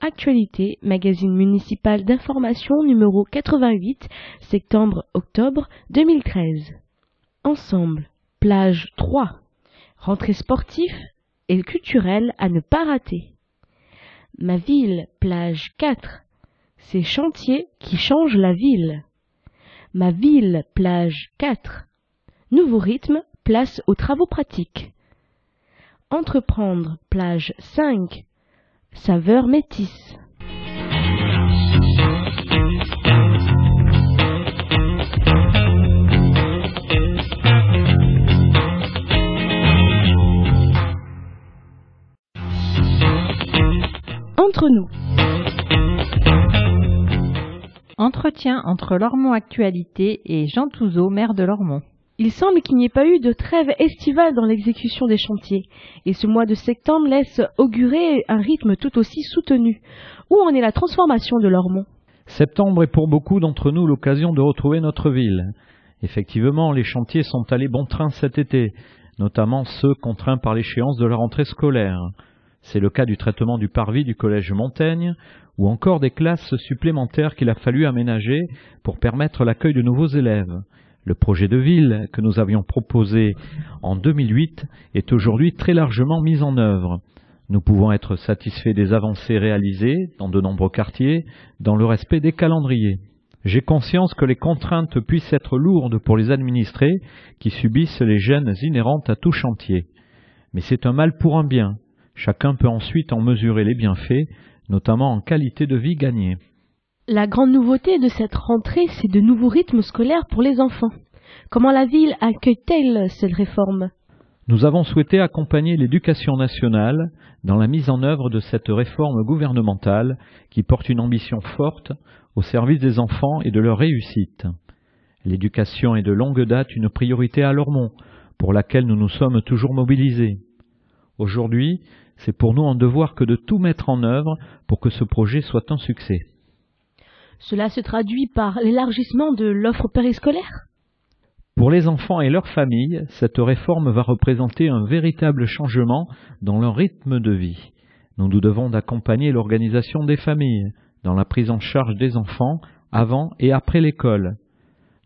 Actualité, magazine municipal d'information numéro 88, septembre-octobre 2013. Ensemble, plage 3. Rentrée sportive et culturelle à ne pas rater. Ma ville, plage 4. Ces chantiers qui changent la ville. Ma ville, plage 4. Nouveau rythme, place aux travaux pratiques. Entreprendre, plage 5. Saveur métisse. Entre nous. Entretien entre Lormont Actualité et Jean Touzeau, maire de Lormont. Il semble qu'il n'y ait pas eu de trêve estivale dans l'exécution des chantiers, et ce mois de septembre laisse augurer un rythme tout aussi soutenu. Où en est la transformation de Lormont? Septembre est pour beaucoup d'entre nous l'occasion de retrouver notre ville. Effectivement, les chantiers sont allés bon train cet été, notamment ceux contraints par l'échéance de la rentrée scolaire. C'est le cas du traitement du parvis du collège Montaigne, ou encore des classes supplémentaires qu'il a fallu aménager pour permettre l'accueil de nouveaux élèves. Le projet de ville que nous avions proposé en 2008 est aujourd'hui très largement mis en œuvre. Nous pouvons être satisfaits des avancées réalisées dans de nombreux quartiers, dans le respect des calendriers. J'ai conscience que les contraintes puissent être lourdes pour les administrés qui subissent les gênes inhérentes à tout chantier. Mais c'est un mal pour un bien. Chacun peut ensuite en mesurer les bienfaits, notamment en qualité de vie gagnée. La grande nouveauté de cette rentrée, c'est de nouveaux rythmes scolaires pour les enfants. Comment la ville accueille-t-elle cette réforme? Nous avons souhaité accompagner l'éducation nationale dans la mise en œuvre de cette réforme gouvernementale qui porte une ambition forte au service des enfants et de leur réussite. L'éducation est de longue date une priorité à Lormont, pour laquelle nous nous sommes toujours mobilisés. Aujourd'hui, c'est pour nous un devoir que de tout mettre en œuvre pour que ce projet soit un succès. Cela se traduit par l'élargissement de l'offre périscolaire? Pour les enfants et leurs familles, cette réforme va représenter un véritable changement dans leur rythme de vie. Nous nous devons d'accompagner l'organisation des familles dans la prise en charge des enfants avant et après l'école.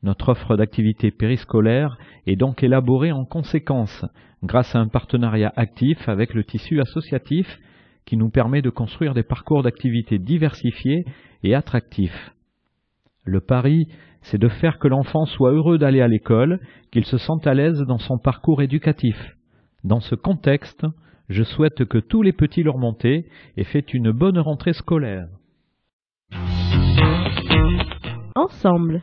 Notre offre d'activités périscolaires est donc élaborée en conséquence, grâce à un partenariat actif avec le tissu associatif qui nous permet de construire des parcours d'activités diversifiés et attractifs. Le pari, c'est de faire que l'enfant soit heureux d'aller à l'école, qu'il se sente à l'aise dans son parcours éducatif. Dans ce contexte, je souhaite que tous les petits leur montés aient fait une bonne rentrée scolaire. Ensemble.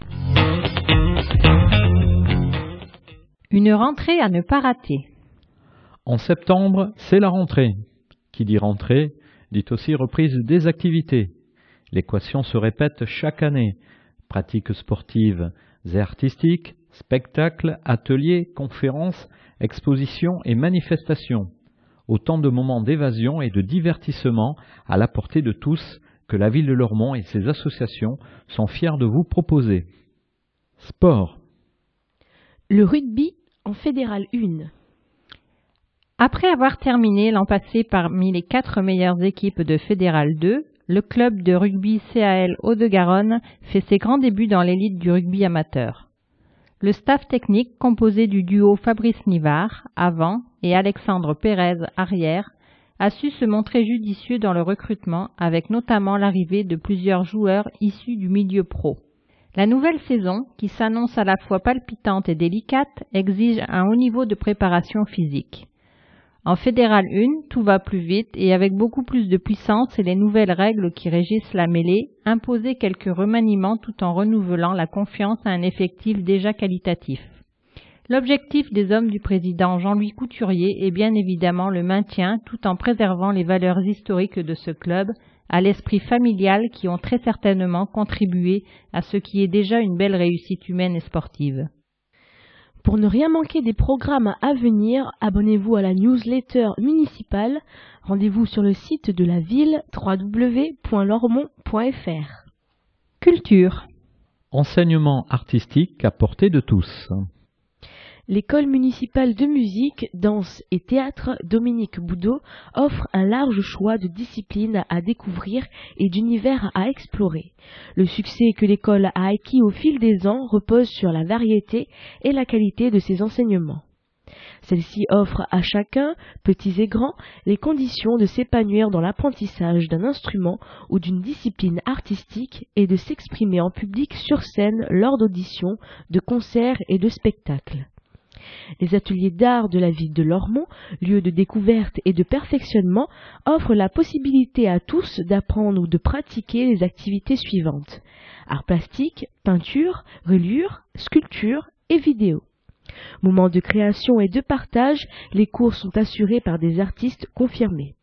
Une rentrée à ne pas rater. En septembre, c'est la rentrée. Qui dit rentrée, dit aussi reprise des activités. L'équation se répète chaque année. Pratiques sportives et artistiques, spectacles, ateliers, conférences, expositions et manifestations. Autant de moments d'évasion et de divertissement à la portée de tous que la ville de Lormont et ses associations sont fiers de vous proposer. Sport. Le rugby en fédéral 1. Après avoir terminé l'an passé parmi les quatre meilleures équipes de Fédéral 2, le club de rugby CAL Haut-de-Garonne fait ses grands débuts dans l'élite du rugby amateur. Le staff technique, composé du duo Fabrice Nivard, avant, et Alexandre Pérez, arrière, a su se montrer judicieux dans le recrutement, avec notamment l'arrivée de plusieurs joueurs issus du milieu pro. La nouvelle saison, qui s'annonce à la fois palpitante et délicate, exige un haut niveau de préparation physique. En fédéral 1, tout va plus vite et avec beaucoup plus de puissance et les nouvelles règles qui régissent la mêlée, imposer quelques remaniements tout en renouvelant la confiance à un effectif déjà qualitatif. L'objectif des hommes du président Jean-Louis Couturier est bien évidemment le maintien tout en préservant les valeurs historiques de ce club, à l'esprit familial qui ont très certainement contribué à ce qui est déjà une belle réussite humaine et sportive. Pour ne rien manquer des programmes à venir, abonnez-vous à la newsletter municipale. Rendez-vous sur le site de la ville www.lormont.fr. Culture. Enseignement artistique à portée de tous. L'école municipale de musique, danse et théâtre Dominique Boudot offre un large choix de disciplines à découvrir et d'univers à explorer. Le succès que l'école a acquis au fil des ans repose sur la variété et la qualité de ses enseignements. Celle-ci offre à chacun, petits et grands, les conditions de s'épanouir dans l'apprentissage d'un instrument ou d'une discipline artistique et de s'exprimer en public sur scène lors d'auditions, de concerts et de spectacles. Les ateliers d'art de la ville de Lormont, lieu de découverte et de perfectionnement, offrent la possibilité à tous d'apprendre ou de pratiquer les activités suivantes art plastique, peinture, reliure, sculpture et vidéo. Moment de création et de partage, les cours sont assurés par des artistes confirmés.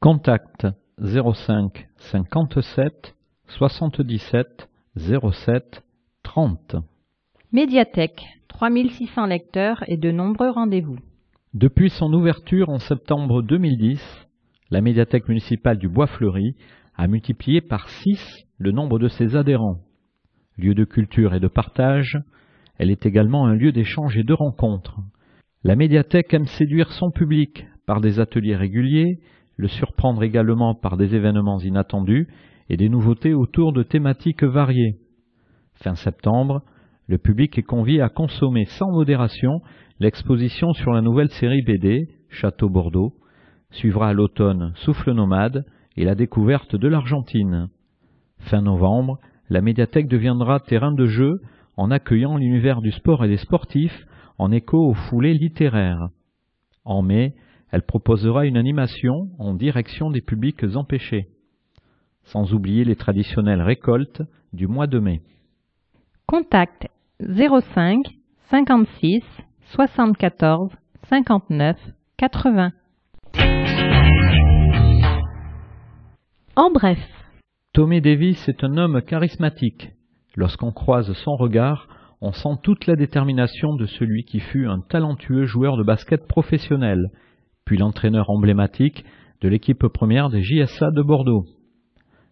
Contact 05 57 77 07 30. Médiathèque 3600 lecteurs et de nombreux rendez-vous. Depuis son ouverture en septembre 2010, la médiathèque municipale du Bois-Fleuri a multiplié par 6 le nombre de ses adhérents. Lieu de culture et de partage, elle est également un lieu d'échange et de rencontre. La médiathèque aime séduire son public par des ateliers réguliers, le surprendre également par des événements inattendus et des nouveautés autour de thématiques variées. Fin septembre, le public est convié à consommer sans modération l'exposition sur la nouvelle série BD Château Bordeaux. Suivra à l'automne Souffle nomade et la découverte de l'Argentine. Fin novembre, la médiathèque deviendra terrain de jeu en accueillant l'univers du sport et des sportifs en écho aux foulées littéraires. En mai, elle proposera une animation en direction des publics empêchés. Sans oublier les traditionnelles récoltes du mois de mai. Contact 05 56 74 59 80. En bref, Tommy Davis est un homme charismatique. Lorsqu'on croise son regard, on sent toute la détermination de celui qui fut un talentueux joueur de basket professionnel, puis l'entraîneur emblématique de l'équipe première des JSA de Bordeaux.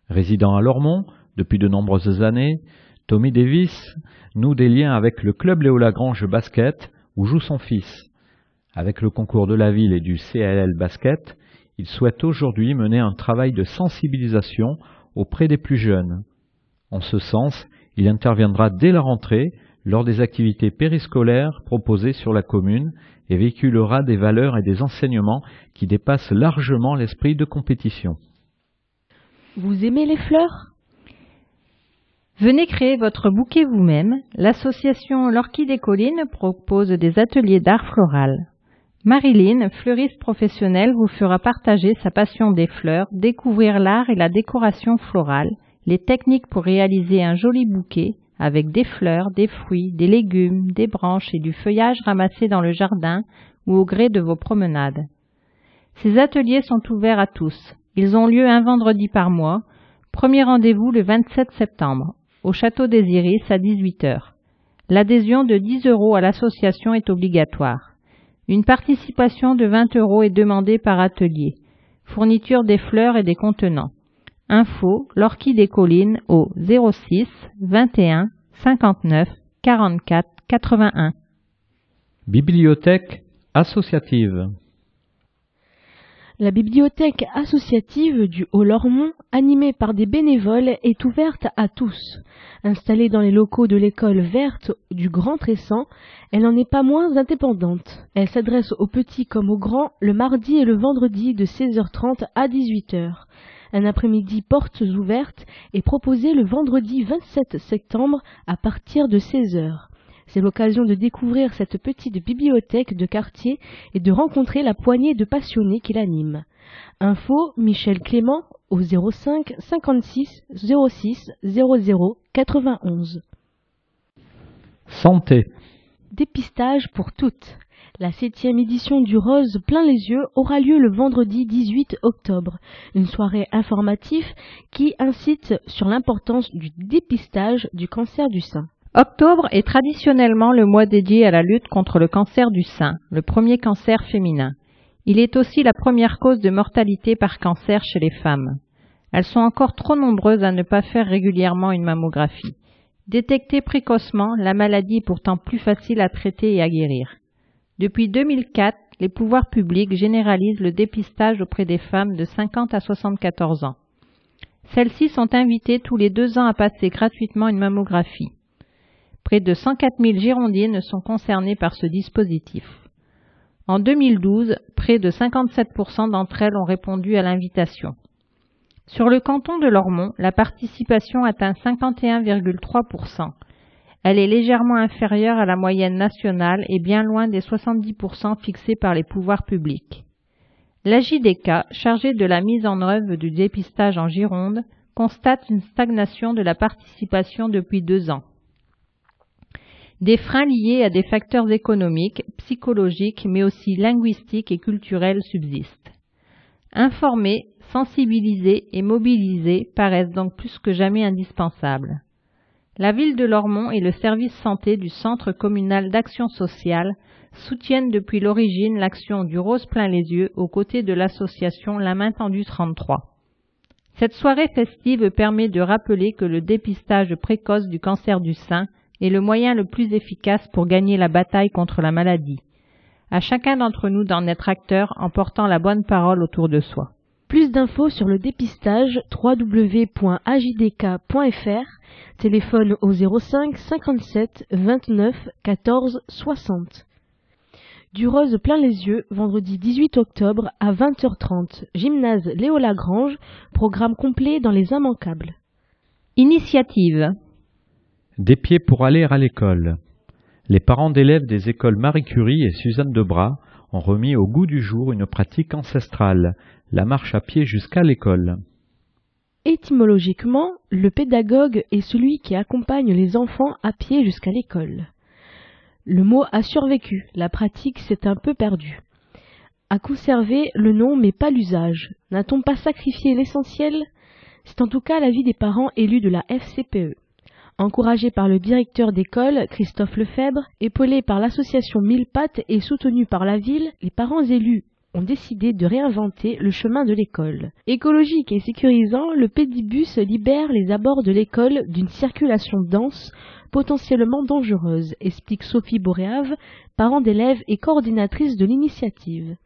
Résidant à Lormont depuis de nombreuses années, Tommy Davis noue des liens avec le club Léo Lagrange Basket où joue son fils. Avec le concours de la ville et du CLL Basket, il souhaite aujourd'hui mener un travail de sensibilisation auprès des plus jeunes. En ce sens, il interviendra dès la rentrée lors des activités périscolaires proposées sur la commune et véhiculera des valeurs et des enseignements qui dépassent largement l'esprit de compétition. vous aimez les fleurs? Venez créer votre bouquet vous-même. L'association L'Orchid des Collines propose des ateliers d'art floral. Marilyn, fleuriste professionnelle, vous fera partager sa passion des fleurs, découvrir l'art et la décoration florale, les techniques pour réaliser un joli bouquet avec des fleurs, des fruits, des légumes, des branches et du feuillage ramassé dans le jardin ou au gré de vos promenades. Ces ateliers sont ouverts à tous. Ils ont lieu un vendredi par mois. Premier rendez-vous le 27 septembre au château des Iris à 18 heures. L'adhésion de 10 euros à l'association est obligatoire. Une participation de 20 euros est demandée par atelier. Fourniture des fleurs et des contenants. Info l'Orchid des Collines au 06 21 59 44 81. Bibliothèque associative. La bibliothèque associative du Haut-Lormont, animée par des bénévoles, est ouverte à tous. Installée dans les locaux de l'école verte du Grand Tressan, elle n'en est pas moins indépendante. Elle s'adresse aux petits comme aux grands le mardi et le vendredi de 16h30 à 18h. Un après-midi portes ouvertes est proposé le vendredi 27 septembre à partir de 16h. C'est l'occasion de découvrir cette petite bibliothèque de quartier et de rencontrer la poignée de passionnés qui l'animent. Info Michel Clément au 05 56 06 00 91. Santé. Dépistage pour toutes. La septième édition du Rose plein les yeux aura lieu le vendredi 18 octobre, une soirée informative qui incite sur l'importance du dépistage du cancer du sein. Octobre est traditionnellement le mois dédié à la lutte contre le cancer du sein, le premier cancer féminin. Il est aussi la première cause de mortalité par cancer chez les femmes. Elles sont encore trop nombreuses à ne pas faire régulièrement une mammographie. Détectée précocement, la maladie est pourtant plus facile à traiter et à guérir. Depuis 2004, les pouvoirs publics généralisent le dépistage auprès des femmes de 50 à 74 ans. Celles-ci sont invitées tous les deux ans à passer gratuitement une mammographie. Près de 104 000 Girondines sont concernées par ce dispositif. En 2012, près de 57% d'entre elles ont répondu à l'invitation. Sur le canton de Lormont, la participation atteint 51,3%. Elle est légèrement inférieure à la moyenne nationale et bien loin des 70% fixés par les pouvoirs publics. La JDK, chargée de la mise en œuvre du dépistage en Gironde, constate une stagnation de la participation depuis deux ans. Des freins liés à des facteurs économiques, psychologiques, mais aussi linguistiques et culturels subsistent. Informer, sensibiliser et mobiliser paraissent donc plus que jamais indispensables. La ville de Lormont et le service santé du Centre communal d'action sociale soutiennent depuis l'origine l'action du Rose plein les yeux aux côtés de l'association La Main Tendue 33. Cette soirée festive permet de rappeler que le dépistage précoce du cancer du sein est le moyen le plus efficace pour gagner la bataille contre la maladie. À chacun d'entre nous d'en être acteur en portant la bonne parole autour de soi. Plus d'infos sur le dépistage www.ajdk.fr, téléphone au 05 57 29 14 60. Du rose plein les yeux, vendredi 18 octobre à 20h30, gymnase Léo Lagrange, programme complet dans les immanquables. Initiative. Des pieds pour aller à l'école. Les parents d'élèves des écoles Marie Curie et Suzanne Debras ont remis au goût du jour une pratique ancestrale, la marche à pied jusqu'à l'école. Étymologiquement, le pédagogue est celui qui accompagne les enfants à pied jusqu'à l'école. Le mot a survécu, la pratique s'est un peu perdue. A conservé le nom mais pas l'usage. N'a-t-on pas sacrifié l'essentiel? C'est en tout cas l'avis des parents élus de la FCPE. Encouragé par le directeur d'école, Christophe Lefebvre, épaulé par l'association Mille Pattes et soutenu par la ville, les parents élus ont décidé de réinventer le chemin de l'école. Écologique et sécurisant, le pédibus libère les abords de l'école d'une circulation dense, potentiellement dangereuse, explique Sophie Boréave, parent d'élèves et coordinatrice de l'initiative.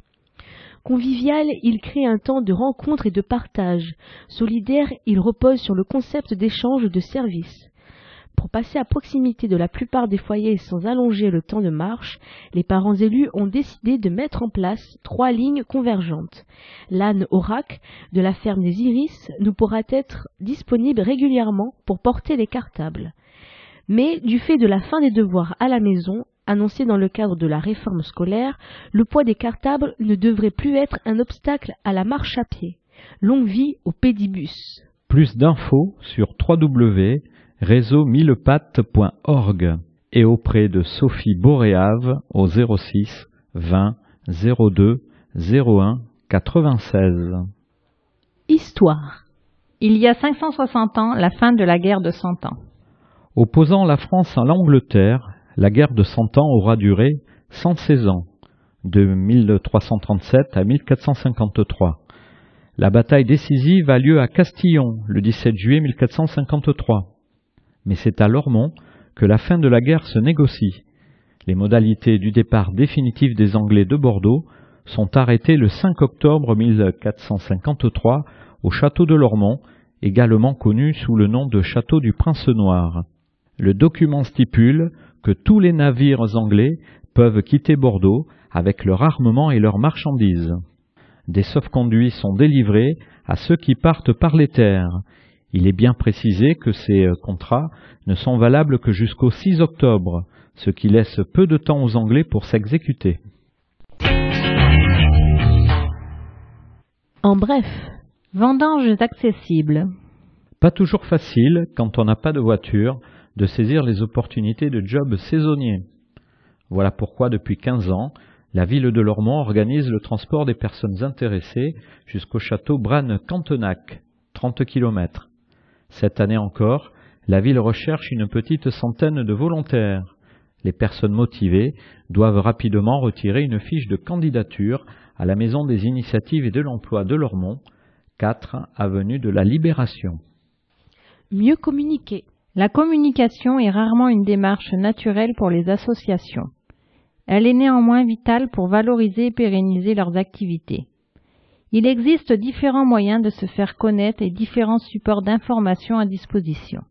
Convivial, il crée un temps de rencontre et de partage. Solidaire, il repose sur le concept d'échange de services. Pour passer à proximité de la plupart des foyers sans allonger le temps de marche, les parents élus ont décidé de mettre en place trois lignes convergentes. L'âne Orac de la ferme des Iris nous pourra être disponible régulièrement pour porter les cartables. Mais du fait de la fin des devoirs à la maison, annoncée dans le cadre de la réforme scolaire, le poids des cartables ne devrait plus être un obstacle à la marche à pied. Longue vie au pédibus. Plus d'infos sur www réseau millepattes.org et auprès de Sophie Boréave au 06 20 02 01 96. Histoire. Il y a 560 ans, la fin de la guerre de Cent Ans. Opposant la France à l'Angleterre, la guerre de Cent Ans aura duré 116 ans, de 1337 à 1453. La bataille décisive a lieu à Castillon le 17 juillet 1453 mais c'est à Lormont que la fin de la guerre se négocie. Les modalités du départ définitif des Anglais de Bordeaux sont arrêtées le 5 octobre 1453 au château de Lormont, également connu sous le nom de château du Prince Noir. Le document stipule que tous les navires anglais peuvent quitter Bordeaux avec leur armement et leurs marchandises. Des sauf-conduits sont délivrés à ceux qui partent par les terres, il est bien précisé que ces euh, contrats ne sont valables que jusqu'au 6 octobre, ce qui laisse peu de temps aux Anglais pour s'exécuter. En bref, vendanges accessibles. Pas toujours facile, quand on n'a pas de voiture, de saisir les opportunités de jobs saisonniers. Voilà pourquoi depuis 15 ans, la ville de Lormont organise le transport des personnes intéressées jusqu'au château Branne-Cantenac, 30 km. Cette année encore, la ville recherche une petite centaine de volontaires. Les personnes motivées doivent rapidement retirer une fiche de candidature à la Maison des initiatives et de l'emploi de Lormont, 4 avenue de la Libération. Mieux communiquer. La communication est rarement une démarche naturelle pour les associations. Elle est néanmoins vitale pour valoriser et pérenniser leurs activités. Il existe différents moyens de se faire connaître et différents supports d'information à disposition.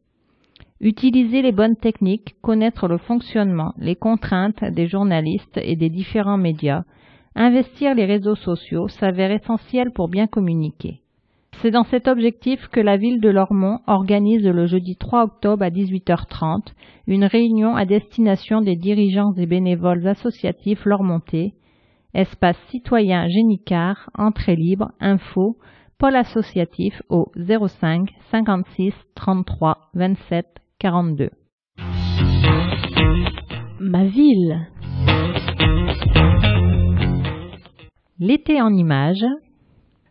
Utiliser les bonnes techniques, connaître le fonctionnement, les contraintes des journalistes et des différents médias, investir les réseaux sociaux s'avère essentiel pour bien communiquer. C'est dans cet objectif que la ville de Lormont organise le jeudi 3 octobre à 18h30 une réunion à destination des dirigeants et bénévoles associatifs lormontais, espace citoyen Génicard, entrée libre, info, pôle associatif au 05 56 33 27 42. Ma ville. L'été en images.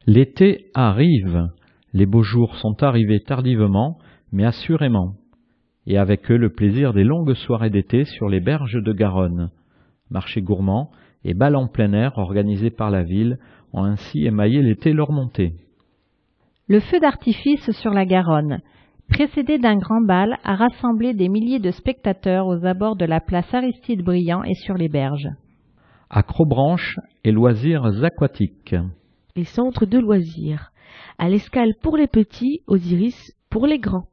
L'été arrive. Les beaux jours sont arrivés tardivement, mais assurément. Et avec eux le plaisir des longues soirées d'été sur les berges de Garonne. Marché gourmand et bal en plein air organisés par la ville ont ainsi émaillé l'été leur montée. Le feu d'artifice sur la Garonne, précédé d'un grand bal, a rassemblé des milliers de spectateurs aux abords de la place Aristide Briand et sur les berges. Acrobranche et loisirs aquatiques. Les centres de loisirs. À l'escale pour les petits, aux iris pour les grands.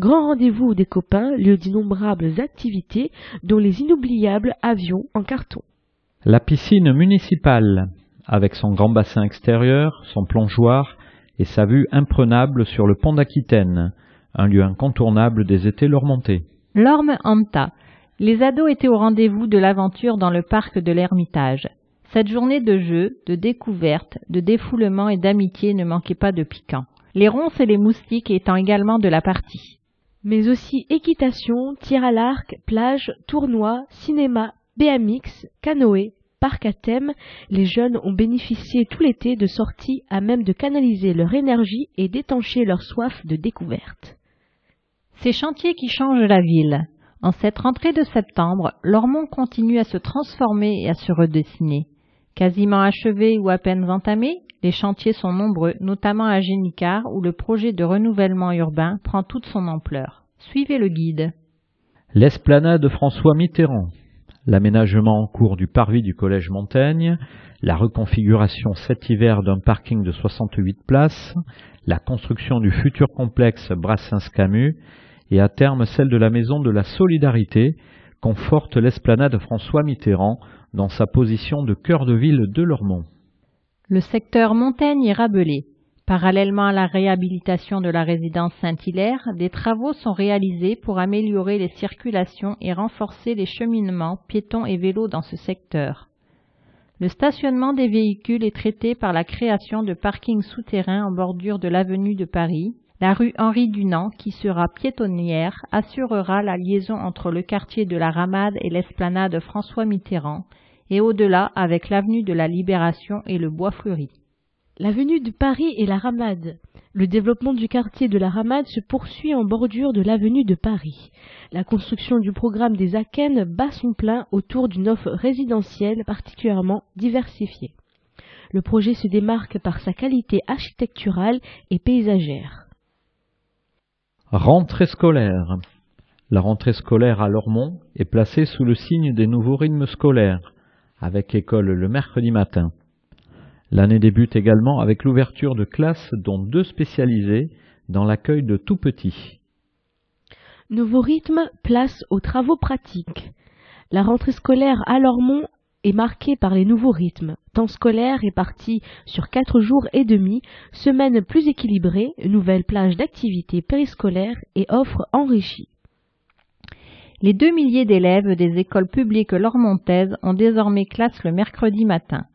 Grand rendez-vous des copains, lieu d'innombrables activités, dont les inoubliables avions en carton. La piscine municipale, avec son grand bassin extérieur, son plongeoir et sa vue imprenable sur le pont d'Aquitaine, un lieu incontournable des étés lormontais. L'Orme Anta. Les ados étaient au rendez-vous de l'aventure dans le parc de l'Ermitage. Cette journée de jeu, de découverte, de défoulement et d'amitié ne manquait pas de piquant. Les ronces et les moustiques étant également de la partie. Mais aussi équitation, tir à l'arc, plage, tournoi, cinéma, BMX, canoë, parc à thème, les jeunes ont bénéficié tout l'été de sorties à même de canaliser leur énergie et d'étancher leur soif de découverte. Ces chantiers qui changent la ville. En cette rentrée de septembre, Lormont continue à se transformer et à se redessiner. Quasiment achevés ou à peine entamés, les chantiers sont nombreux, notamment à Génicard, où le projet de renouvellement urbain prend toute son ampleur. Suivez le guide. L'esplanade François Mitterrand, l'aménagement en cours du parvis du collège Montaigne, la reconfiguration cet hiver d'un parking de 68 places, la construction du futur complexe Brassens-Camus et à terme celle de la maison de la solidarité conforte l'esplanade François Mitterrand dans sa position de cœur de ville de Lormont. Le secteur Montaigne est rabelé. Parallèlement à la réhabilitation de la résidence Saint-Hilaire, des travaux sont réalisés pour améliorer les circulations et renforcer les cheminements piétons et vélos dans ce secteur. Le stationnement des véhicules est traité par la création de parkings souterrains en bordure de l'avenue de Paris. La rue Henri Dunant, qui sera piétonnière, assurera la liaison entre le quartier de la Ramade et l'esplanade François Mitterrand, et au-delà avec l'avenue de la Libération et le Bois Fleuri. L'avenue de Paris et la Ramade. Le développement du quartier de la Ramade se poursuit en bordure de l'avenue de Paris. La construction du programme des Aken bat son plein autour d'une offre résidentielle particulièrement diversifiée. Le projet se démarque par sa qualité architecturale et paysagère. Rentrée scolaire. La rentrée scolaire à Lormont est placée sous le signe des nouveaux rythmes scolaires, avec école le mercredi matin. L'année débute également avec l'ouverture de classes dont deux spécialisées dans l'accueil de tout petits. Nouveau rythme, place aux travaux pratiques. La rentrée scolaire à Lormont est marquée par les nouveaux rythmes. Temps scolaire réparti sur quatre jours et demi, semaine plus équilibrée, nouvelle plage d'activités périscolaires et offres enrichies. Les deux milliers d'élèves des écoles publiques lormontaises ont désormais classe le mercredi matin.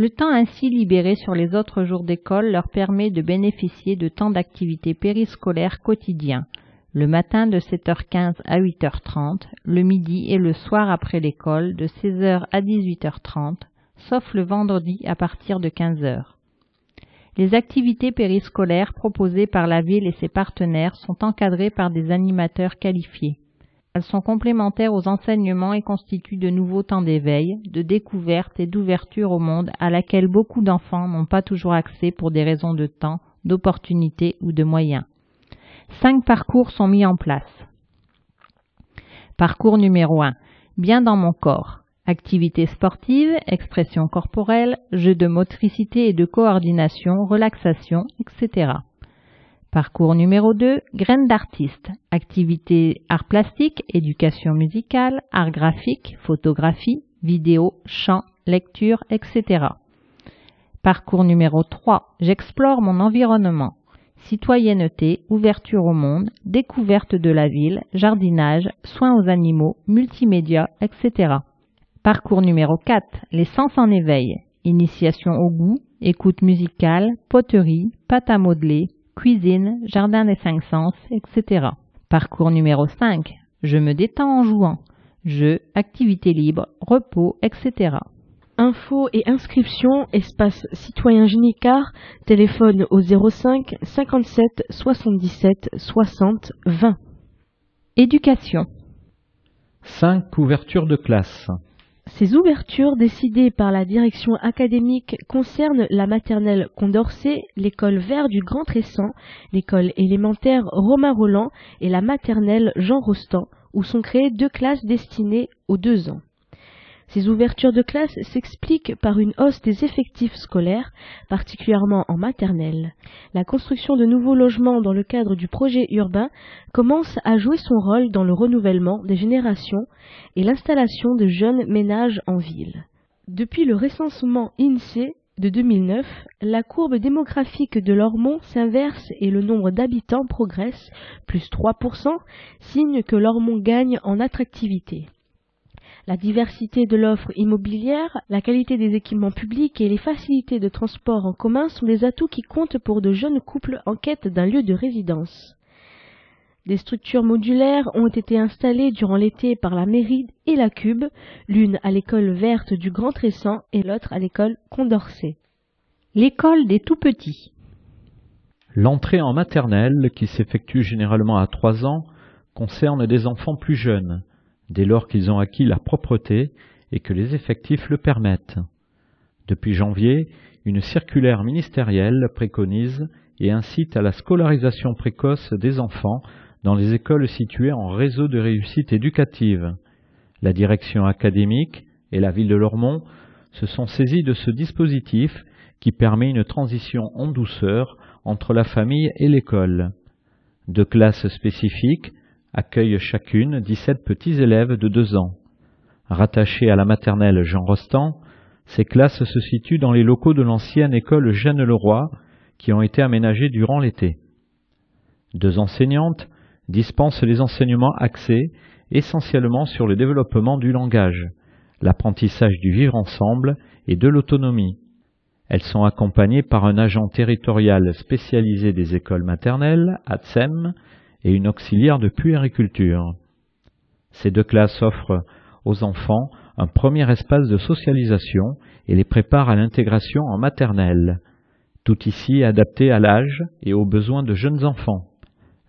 Le temps ainsi libéré sur les autres jours d'école leur permet de bénéficier de temps d'activité périscolaire quotidien, le matin de 7h15 à 8h30, le midi et le soir après l'école de 16h à 18h30, sauf le vendredi à partir de 15h. Les activités périscolaires proposées par la ville et ses partenaires sont encadrées par des animateurs qualifiés. Elles sont complémentaires aux enseignements et constituent de nouveaux temps d'éveil, de découverte et d'ouverture au monde à laquelle beaucoup d'enfants n'ont pas toujours accès pour des raisons de temps, d'opportunité ou de moyens. Cinq parcours sont mis en place. Parcours numéro 1. Bien dans mon corps. Activités sportives, expression corporelle, jeux de motricité et de coordination, relaxation, etc. Parcours numéro 2, graines d'artistes, activités arts plastiques, éducation musicale, art graphique, photographie, vidéo, chant, lecture, etc. Parcours numéro 3, j'explore mon environnement, citoyenneté, ouverture au monde, découverte de la ville, jardinage, soins aux animaux, multimédia, etc. Parcours numéro 4, les sens en éveil, initiation au goût, écoute musicale, poterie, pâte à modeler, cuisine, jardin des cinq sens, etc. Parcours numéro 5. Je me détends en jouant. Jeux, activités libres, repos, etc. Infos et inscriptions, espace citoyen Génicard, téléphone au 05 57 77 60 20. Éducation. 5 couvertures de classe. Ces ouvertures décidées par la direction académique concernent la maternelle Condorcet, l'école Vert du Grand Tressan, l'école élémentaire Romain Roland et la maternelle Jean Rostand, où sont créées deux classes destinées aux deux ans. Ces ouvertures de classe s'expliquent par une hausse des effectifs scolaires, particulièrement en maternelle. La construction de nouveaux logements dans le cadre du projet urbain commence à jouer son rôle dans le renouvellement des générations et l'installation de jeunes ménages en ville. Depuis le recensement INSEE de 2009, la courbe démographique de Lormont s'inverse et le nombre d'habitants progresse, plus 3%, signe que Lormont gagne en attractivité. La diversité de l'offre immobilière, la qualité des équipements publics et les facilités de transport en commun sont des atouts qui comptent pour de jeunes couples en quête d'un lieu de résidence. Des structures modulaires ont été installées durant l'été par la mairie et la Cube, l'une à l'école verte du Grand Tressan et l'autre à l'école Condorcet. L'école des tout-petits. L'entrée en maternelle, qui s'effectue généralement à 3 ans, concerne des enfants plus jeunes, dès lors qu'ils ont acquis la propreté et que les effectifs le permettent. Depuis janvier, une circulaire ministérielle préconise et incite à la scolarisation précoce des enfants dans les écoles situées en réseau de réussite éducative. La direction académique et la ville de Lormont se sont saisis de ce dispositif qui permet une transition en douceur entre la famille et l'école. Deux classes spécifiques accueillent chacune 17 petits élèves de deux ans. Rattachées à la maternelle Jean Rostand, ces classes se situent dans les locaux de l'ancienne école Jeanne Leroy qui ont été aménagés durant l'été. Deux enseignantes dispensent les enseignements axés essentiellement sur le développement du langage, l'apprentissage du vivre ensemble et de l'autonomie. Elles sont accompagnées par un agent territorial spécialisé des écoles maternelles, ATSEM, et une auxiliaire de puériculture. Ces deux classes offrent aux enfants un premier espace de socialisation et les préparent à l'intégration en maternelle, tout ici adapté à l'âge et aux besoins de jeunes enfants.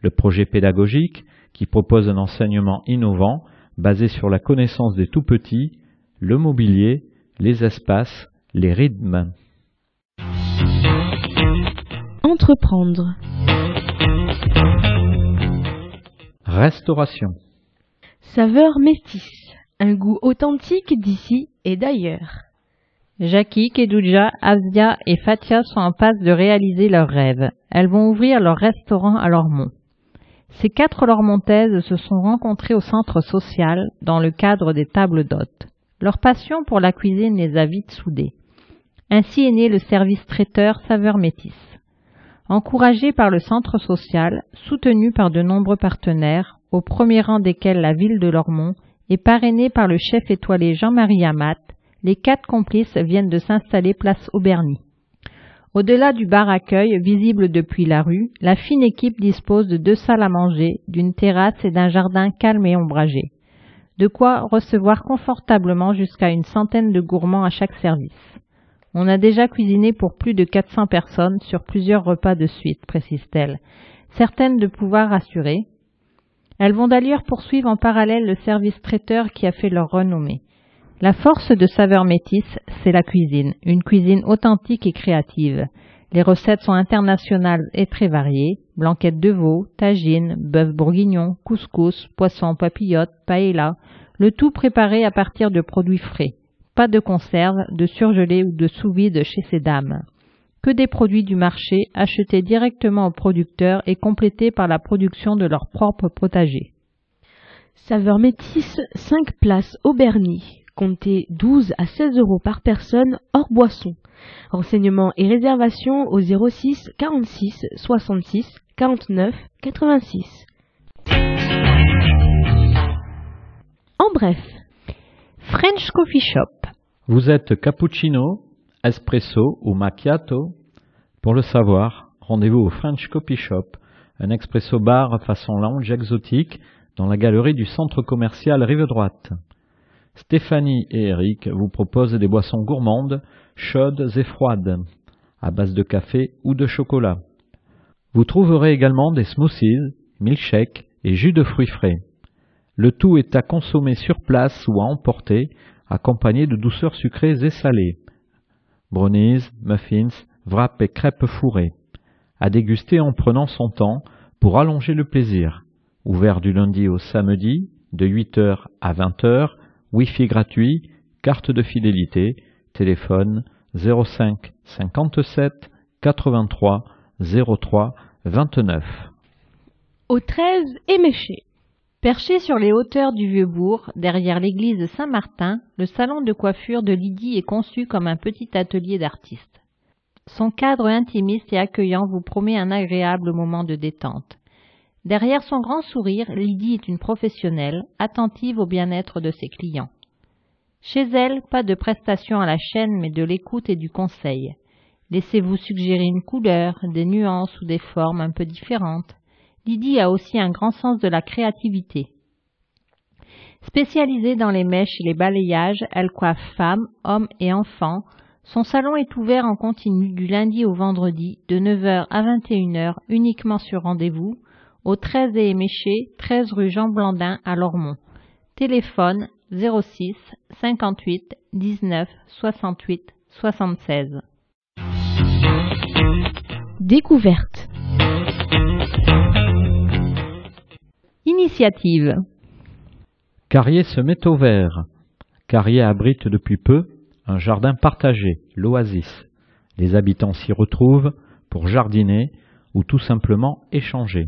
Le projet pédagogique, qui propose un enseignement innovant basé sur la connaissance des tout-petits, le mobilier, les espaces, les rythmes. Entreprendre. Restauration. Saveur métisse. Un goût authentique d'ici et d'ailleurs. Jackie, Kedouja, Asia et Fatia sont en passe de réaliser leurs rêves. Elles vont ouvrir leur restaurant à Lormont. Ces quatre Lormontaises se sont rencontrées au centre social dans le cadre des tables d'hôtes. Leur passion pour la cuisine les a vite soudées. Ainsi est né le service traiteur Saveur Métisse. Encouragé par le centre social, soutenu par de nombreux partenaires, au premier rang desquels la ville de Lormont, et parrainé par le chef étoilé Jean-Marie Amat, les quatre complices viennent de s'installer place Auberny. Au-delà du bar accueil, visible depuis la rue, la fine équipe dispose de deux salles à manger, d'une terrasse et d'un jardin calme et ombragé. De quoi recevoir confortablement jusqu'à une centaine de gourmands à chaque service. On a déjà cuisiné pour plus de 400 personnes sur plusieurs repas de suite, précise-t-elle, certaines de pouvoir assurer. Elles vont d'ailleurs poursuivre en parallèle le service traiteur qui a fait leur renommée. La force de Saveur Métis, c'est la cuisine, une cuisine authentique et créative. Les recettes sont internationales et très variées. Blanquettes de veau, tagine, bœuf bourguignon, couscous, poisson papillote, paella, Le tout préparé à partir de produits frais. Pas de conserve, de surgelé ou de sous-vide chez ces dames. Que des produits du marché achetés directement aux producteurs et complétés par la production de leur propre potager. Saveur métisse, 5 places au Berny. Comptez 12 à 16 euros par personne hors boisson. Renseignements et réservations au 06 46 66 49 86. En bref, French Coffee Shop. Vous êtes cappuccino, espresso ou macchiato? Pour le savoir, rendez-vous au French Coffee Shop, un expresso bar façon lounge exotique dans la galerie du centre commercial Rive Droite. Stéphanie et Eric vous proposent des boissons gourmandes, chaudes et froides, à base de café ou de chocolat. Vous trouverez également des smoothies, milkshakes et jus de fruits frais. Le tout est à consommer sur place ou à emporter, accompagné de douceurs sucrées et salées. Brownies, muffins, wraps et crêpes fourrées. À déguster en prenant son temps pour allonger le plaisir. Ouvert du lundi au samedi, de 8h à 20h, Wi-Fi gratuit, carte de fidélité, téléphone 05 57 83 03 29. au 13 Éméché. Perché sur les hauteurs du Vieux-Bourg, derrière l'église Saint-Martin, le salon de coiffure de Lydie est conçu comme un petit atelier d'artiste. Son cadre intimiste et accueillant vous promet un agréable moment de détente. Derrière son grand sourire, Lydie est une professionnelle, attentive au bien-être de ses clients. Chez elle, pas de prestation à la chaîne, mais de l'écoute et du conseil. Laissez-vous suggérer une couleur, des nuances ou des formes un peu différentes. Lydie a aussi un grand sens de la créativité. Spécialisée dans les mèches et les balayages, elle coiffe femmes, hommes et enfants. Son salon est ouvert en continu du lundi au vendredi, de 9h à 21h, uniquement sur rendez-vous, au 13 et Éméché, 13 rue Jean Blandin à Lormont. Téléphone 06 58 19 68 76. Découverte. Initiative. Carrier se met au vert. Carrier abrite depuis peu un jardin partagé, l'Oasis. Les habitants s'y retrouvent pour jardiner ou tout simplement échanger.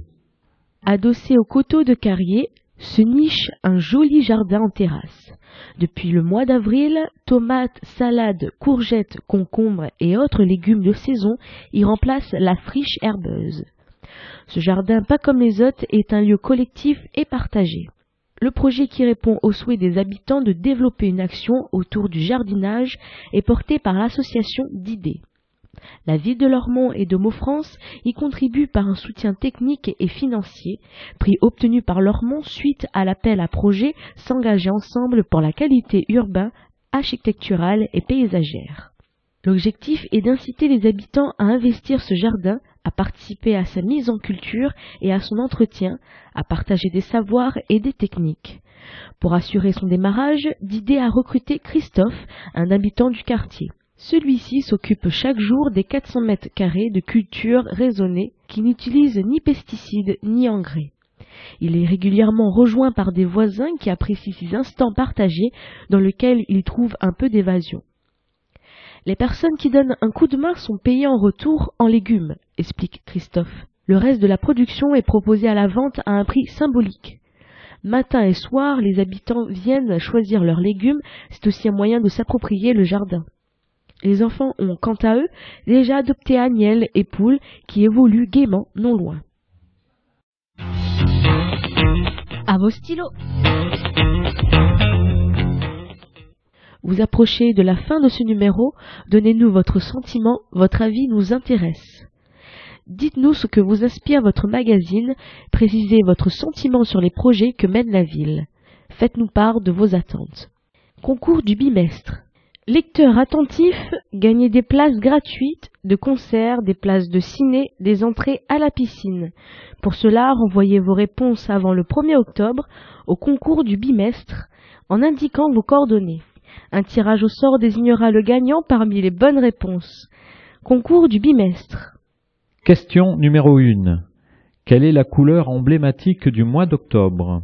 Adossé au coteau de Carrier, se niche un joli jardin en terrasse. Depuis le mois d'avril, tomates, salades, courgettes, concombres et autres légumes de saison y remplacent la friche herbeuse. Ce jardin, pas comme les autres, est un lieu collectif et partagé. Le projet qui répond au souhait des habitants de développer une action autour du jardinage est porté par l'association d'idées. La ville de Lormont et de Maufrance y contribue par un soutien technique et financier, prix obtenu par Lormont suite à l'appel à projet s'engager ensemble pour la qualité urbaine, architecturale et paysagère. L'objectif est d'inciter les habitants à investir ce jardin, à participer à sa mise en culture et à son entretien, à partager des savoirs et des techniques. Pour assurer son démarrage, Didier a recruté Christophe, un habitant du quartier. Celui-ci s'occupe chaque jour des 400 mètres carrés de culture raisonnée qui n'utilisent ni pesticides ni engrais. Il est régulièrement rejoint par des voisins qui apprécient ces instants partagés dans lesquels il trouve un peu d'évasion. Les personnes qui donnent un coup de main sont payées en retour en légumes, explique Christophe. Le reste de la production est proposé à la vente à un prix symbolique. Matin et soir, les habitants viennent choisir leurs légumes, c'est aussi un moyen de s'approprier le jardin. Les enfants ont, quant à eux, déjà adopté Agnelle et Poule, qui évoluent gaiement non loin. À vos stylos Vous approchez de la fin de ce numéro, donnez-nous votre sentiment, votre avis nous intéresse. Dites-nous ce que vous inspire votre magazine, précisez votre sentiment sur les projets que mène la ville. Faites-nous part de vos attentes. Concours du bimestre. Lecteurs attentifs, gagnez des places gratuites de concerts, des places de ciné, des entrées à la piscine. Pour cela, renvoyez vos réponses avant le 1er octobre au concours du bimestre en indiquant vos coordonnées. Un tirage au sort désignera le gagnant parmi les bonnes réponses. Concours du bimestre. Question numéro 1. Quelle est la couleur emblématique du mois d'octobre?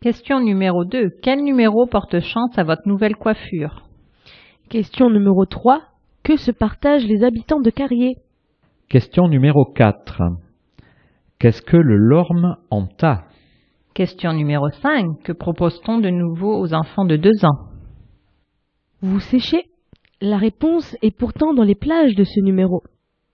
Question numéro 2. Quel numéro porte chance à votre nouvelle coiffure? Question numéro 3. Que se partagent les habitants de Carrier? Question numéro 4. Qu'est-ce que le lorme en tas? Question numéro 5. Que propose-t-on de nouveau aux enfants de 2 ans? Vous séchez La réponse est pourtant dans les plages de ce numéro.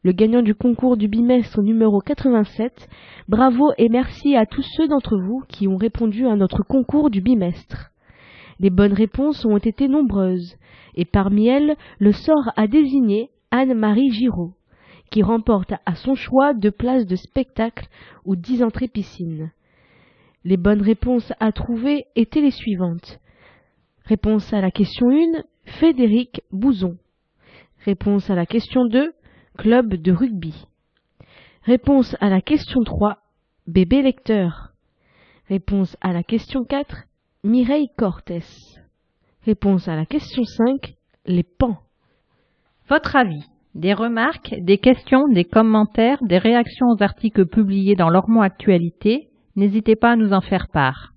Le gagnant du concours du bimestre numéro 87, bravo et merci à tous ceux d'entre vous qui ont répondu à notre concours du bimestre. Les bonnes réponses ont été nombreuses, et parmi elles, le sort a désigné Anne-Marie Giraud, qui remporte à son choix deux places de spectacle ou dix entrées piscine. Les bonnes réponses à trouver étaient les suivantes. Réponse à la question 1, Frédéric Bouzon. Réponse à la question 2, Club de rugby. Réponse à la question 3, Bébé lecteur. Réponse à la question 4, Mireille Cortès. Réponse à la question 5, Les pans. Votre avis Des remarques, des questions, des commentaires, des réactions aux articles publiés dans l'Ormont Actualité N'hésitez pas à nous en faire part.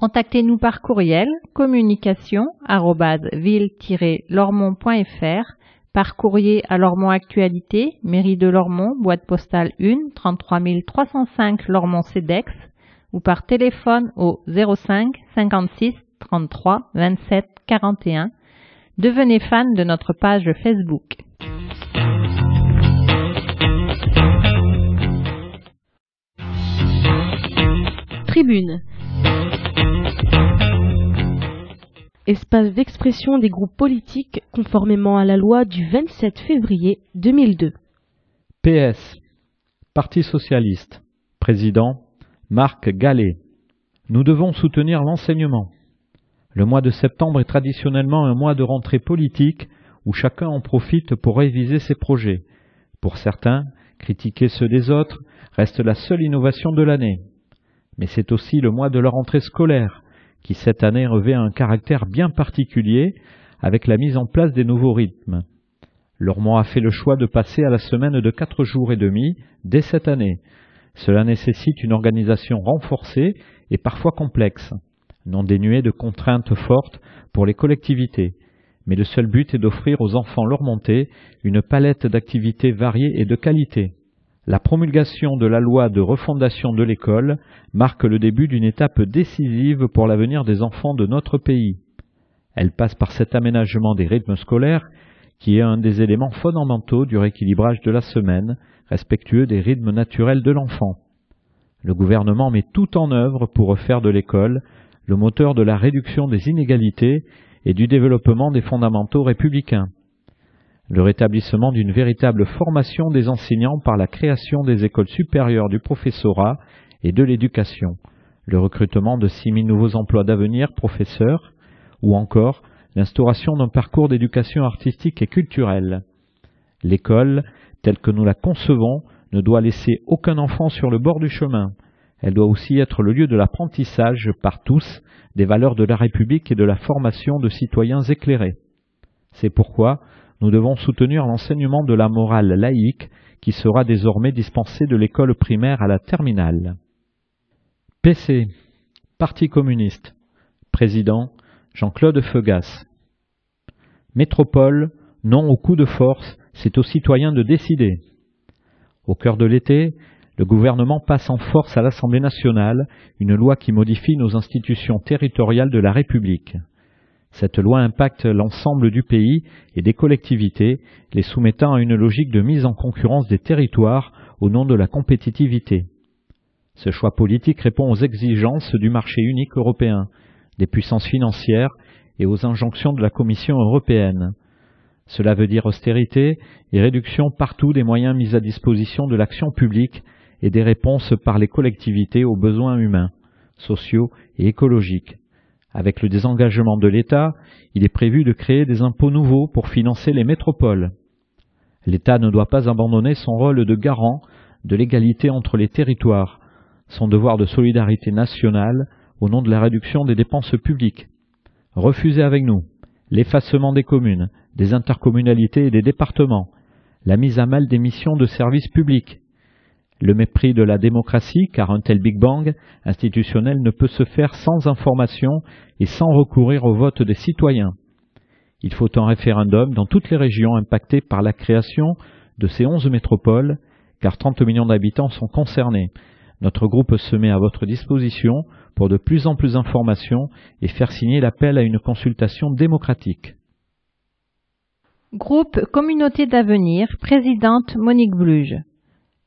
Contactez-nous par courriel communication-ville-lormont.fr par courrier à Lormont Actualité, mairie de Lormont, boîte postale 1, 33 305 Lormont CEDEX, ou par téléphone au 05 56 33 27 41. Devenez fan de notre page Facebook. Tribune. Espace d'expression des groupes politiques conformément à la loi du 27 février 2002. PS. Parti socialiste. Président Marc Gallet. Nous devons soutenir l'enseignement. Le mois de septembre est traditionnellement un mois de rentrée politique où chacun en profite pour réviser ses projets. Pour certains, critiquer ceux des autres reste la seule innovation de l'année. Mais c'est aussi le mois de la rentrée scolaire, qui cette année revêt un caractère bien particulier avec la mise en place des nouveaux rythmes. Lormont a fait le choix de passer à la semaine de quatre jours et demi dès cette année. Cela nécessite une organisation renforcée et parfois complexe, non dénuée de contraintes fortes pour les collectivités. Mais le seul but est d'offrir aux enfants lormontais une palette d'activités variées et de qualité. La promulgation de la loi de refondation de l'école marque le début d'une étape décisive pour l'avenir des enfants de notre pays. Elle passe par cet aménagement des rythmes scolaires qui est un des éléments fondamentaux du rééquilibrage de la semaine, respectueux des rythmes naturels de l'enfant. Le gouvernement met tout en œuvre pour refaire de l'école le moteur de la réduction des inégalités et du développement des fondamentaux républicains le rétablissement d'une véritable formation des enseignants par la création des écoles supérieures du professorat et de l'éducation, le recrutement de 6 000 nouveaux emplois d'avenir professeurs, ou encore l'instauration d'un parcours d'éducation artistique et culturelle. L'école, telle que nous la concevons, ne doit laisser aucun enfant sur le bord du chemin. Elle doit aussi être le lieu de l'apprentissage par tous des valeurs de la République et de la formation de citoyens éclairés. C'est pourquoi nous devons soutenir l'enseignement de la morale laïque qui sera désormais dispensé de l'école primaire à la terminale. PC. Parti communiste. Président Jean-Claude Feugas. Métropole, non au coup de force, c'est aux citoyens de décider. Au cœur de l'été, le gouvernement passe en force à l'Assemblée nationale une loi qui modifie nos institutions territoriales de la République. Cette loi impacte l'ensemble du pays et des collectivités, les soumettant à une logique de mise en concurrence des territoires au nom de la compétitivité. Ce choix politique répond aux exigences du marché unique européen, des puissances financières et aux injonctions de la Commission européenne. Cela veut dire austérité et réduction partout des moyens mis à disposition de l'action publique et des réponses par les collectivités aux besoins humains, sociaux et écologiques. Avec le désengagement de l'État, il est prévu de créer des impôts nouveaux pour financer les métropoles. L'État ne doit pas abandonner son rôle de garant de l'égalité entre les territoires, son devoir de solidarité nationale au nom de la réduction des dépenses publiques. Refusez avec nous l'effacement des communes, des intercommunalités et des départements, la mise à mal des missions de services publics, Le mépris de la démocratie, car un tel Big Bang institutionnel ne peut se faire sans information et sans recourir au vote des citoyens. Il faut un référendum dans toutes les régions impactées par la création de ces onze métropoles, car 30 millions d'habitants sont concernés. Notre groupe se met à votre disposition pour de plus en plus d'informations et faire signer l'appel à une consultation démocratique. Groupe Communauté d'avenir, présidente Monique Bluge.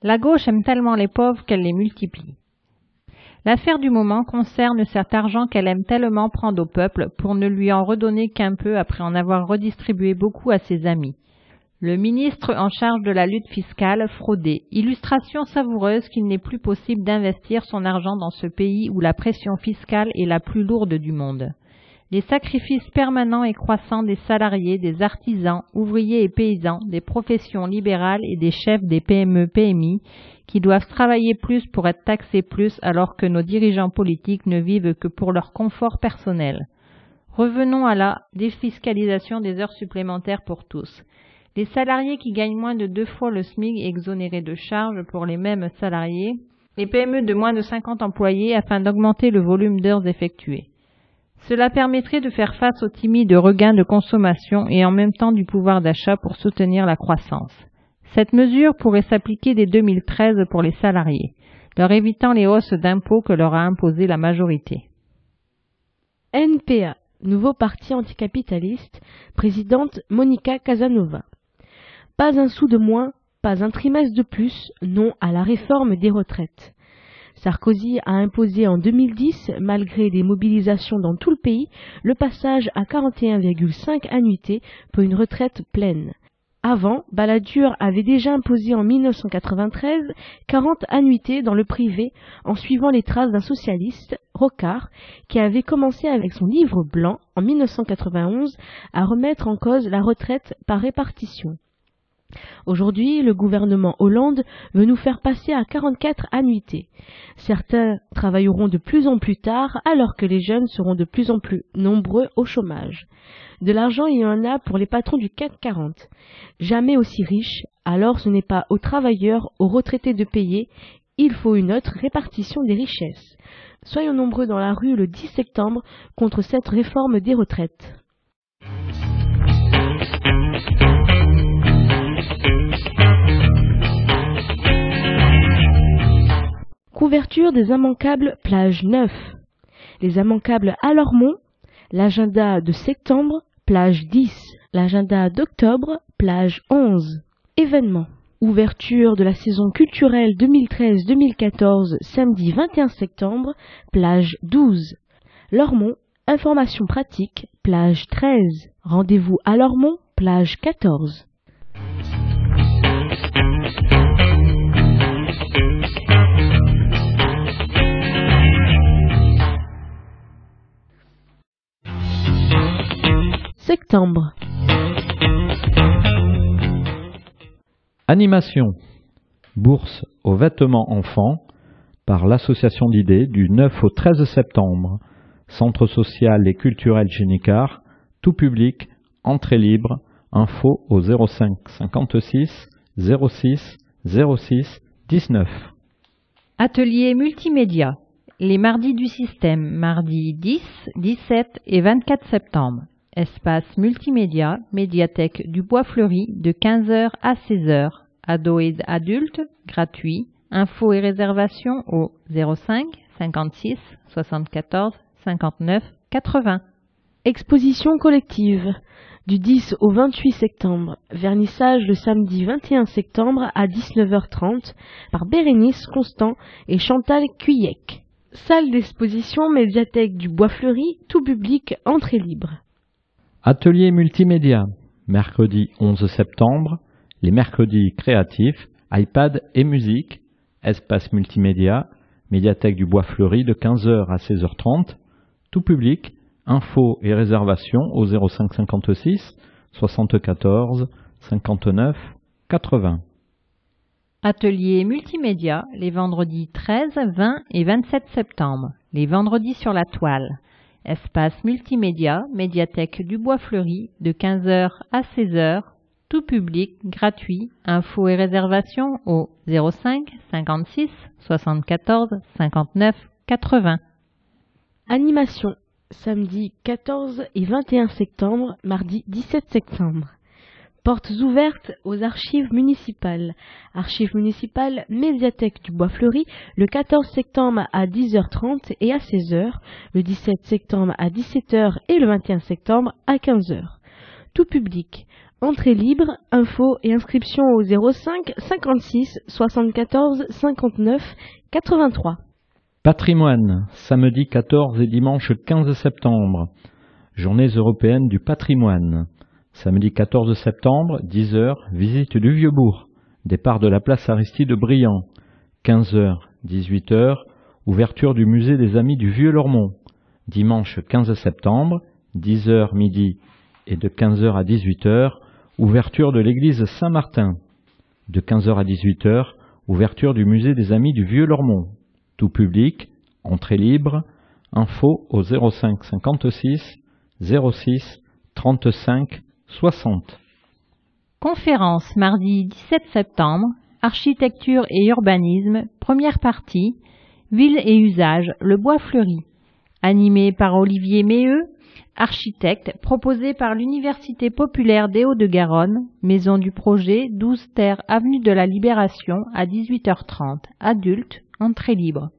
La gauche aime tellement les pauvres qu'elle les multiplie. L'affaire du moment concerne cet argent qu'elle aime tellement prendre au peuple pour ne lui en redonner qu'un peu après en avoir redistribué beaucoup à ses amis. Le ministre en charge de la lutte fiscale fraudé. Illustration savoureuse qu'il n'est plus possible d'investir son argent dans ce pays où la pression fiscale est la plus lourde du monde. Les sacrifices permanents et croissants des salariés, des artisans, ouvriers et paysans, des professions libérales et des chefs des PME-PMI qui doivent travailler plus pour être taxés plus alors que nos dirigeants politiques ne vivent que pour leur confort personnel. Revenons à la défiscalisation des heures supplémentaires pour tous. Les salariés qui gagnent moins de deux fois le SMIC exonérés de charges pour les mêmes salariés, les PME de moins de 50 employés afin d'augmenter le volume d'heures effectuées. Cela permettrait de faire face aux timides regains de consommation et en même temps du pouvoir d'achat pour soutenir la croissance. Cette mesure pourrait s'appliquer dès 2013 pour les salariés, leur évitant les hausses d'impôts que leur a imposées la majorité. NPA, nouveau parti anticapitaliste, présidente Monica Casanova. Pas un sou de moins, pas un trimestre de plus, non à la réforme des retraites. Sarkozy a imposé en 2010, malgré des mobilisations dans tout le pays, le passage à 41,5 annuités pour une retraite pleine. Avant, Balladur avait déjà imposé en 1993 40 annuités dans le privé en suivant les traces d'un socialiste, Rocard, qui avait commencé avec son livre blanc en 1991 à remettre en cause la retraite par répartition. Aujourd'hui, le gouvernement Hollande veut nous faire passer à 44 annuités. Certains travailleront de plus en plus tard alors que les jeunes seront de plus en plus nombreux au chômage. De l'argent, il y en a pour les patrons du CAC 40. Jamais aussi riches, alors ce n'est pas aux travailleurs, aux retraités de payer, il faut une autre répartition des richesses. Soyons nombreux dans la rue le 10 septembre contre cette réforme des retraites. Couverture des immanquables plage 9. Les immanquables à Lormont, l'agenda de septembre, plage 10, l'agenda d'octobre, plage 11. Événements. Ouverture de la saison culturelle 2013-2014, samedi 21 septembre, plage 12. Lormont, information pratique, plage 13. Rendez-vous à Lormont, plage 14. Septembre. Animation. Bourse aux vêtements enfants par l'association d'idées du 9 au 13 septembre. Centre social et culturel Génicard, tout public, entrée libre, info au 05 56 06 06 19. Atelier multimédia. Les mardis du système, mardi 10, 17 et 24 septembre. Espace multimédia, médiathèque du Bois Fleuri de 15h à 16h. Ados et adultes, gratuit. Infos et réservations au 05 56 74 59 80. Exposition collective. Du 10 au 28 septembre. Vernissage le samedi 21 septembre à 19h30 par Bérénice Constant et Chantal Cuyec. Salle d'exposition médiathèque du Bois Fleuri, tout public, entrée libre. Atelier multimédia, mercredi 11 septembre, les mercredis créatifs, iPad et musique, espace multimédia, médiathèque du Bois Fleuri de 15h à 16h30, tout public, infos et réservations au 05 56 74 59 80. Atelier multimédia les vendredis 13, 20 et 27 septembre, les vendredis sur la toile. Espace multimédia, médiathèque du Bois Fleuri de 15h à 16h, tout public, gratuit. Infos et réservations au 05 56 74 59 80. Animation samedi 14 et 21 septembre, mardi 17 septembre. Portes ouvertes aux archives municipales. Archives municipales, médiathèque du Bois Fleuri, le 14 septembre à 10h30 et à 16h, le 17 septembre à 17h et le 21 septembre à 15h. Tout public. Entrée libre, info et inscription au 05 56 74 59 83. Patrimoine, samedi 14 et dimanche 15 septembre. Journées européennes du patrimoine. Samedi 14 septembre, 10h, visite du Vieux-Bourg. Départ de la place Aristide Briand. 15h, 18h, ouverture du musée des Amis du Vieux-Lormont. Dimanche 15 septembre, 10h midi et de 15h à 18h, ouverture de l'église Saint-Martin. De 15h à 18h, ouverture du musée des Amis du Vieux-Lormont. Tout public, entrée libre, info au 05 56 06 35 60. Conférence mardi 17 septembre, Architecture et urbanisme, première partie, Ville et usage, le bois fleuri. Animé par Olivier Méheux, architecte proposé par l'Université populaire des Hauts-de-Garonne, maison du projet 12 Terre avenue de la Libération à 18h30, adulte, entrée libre.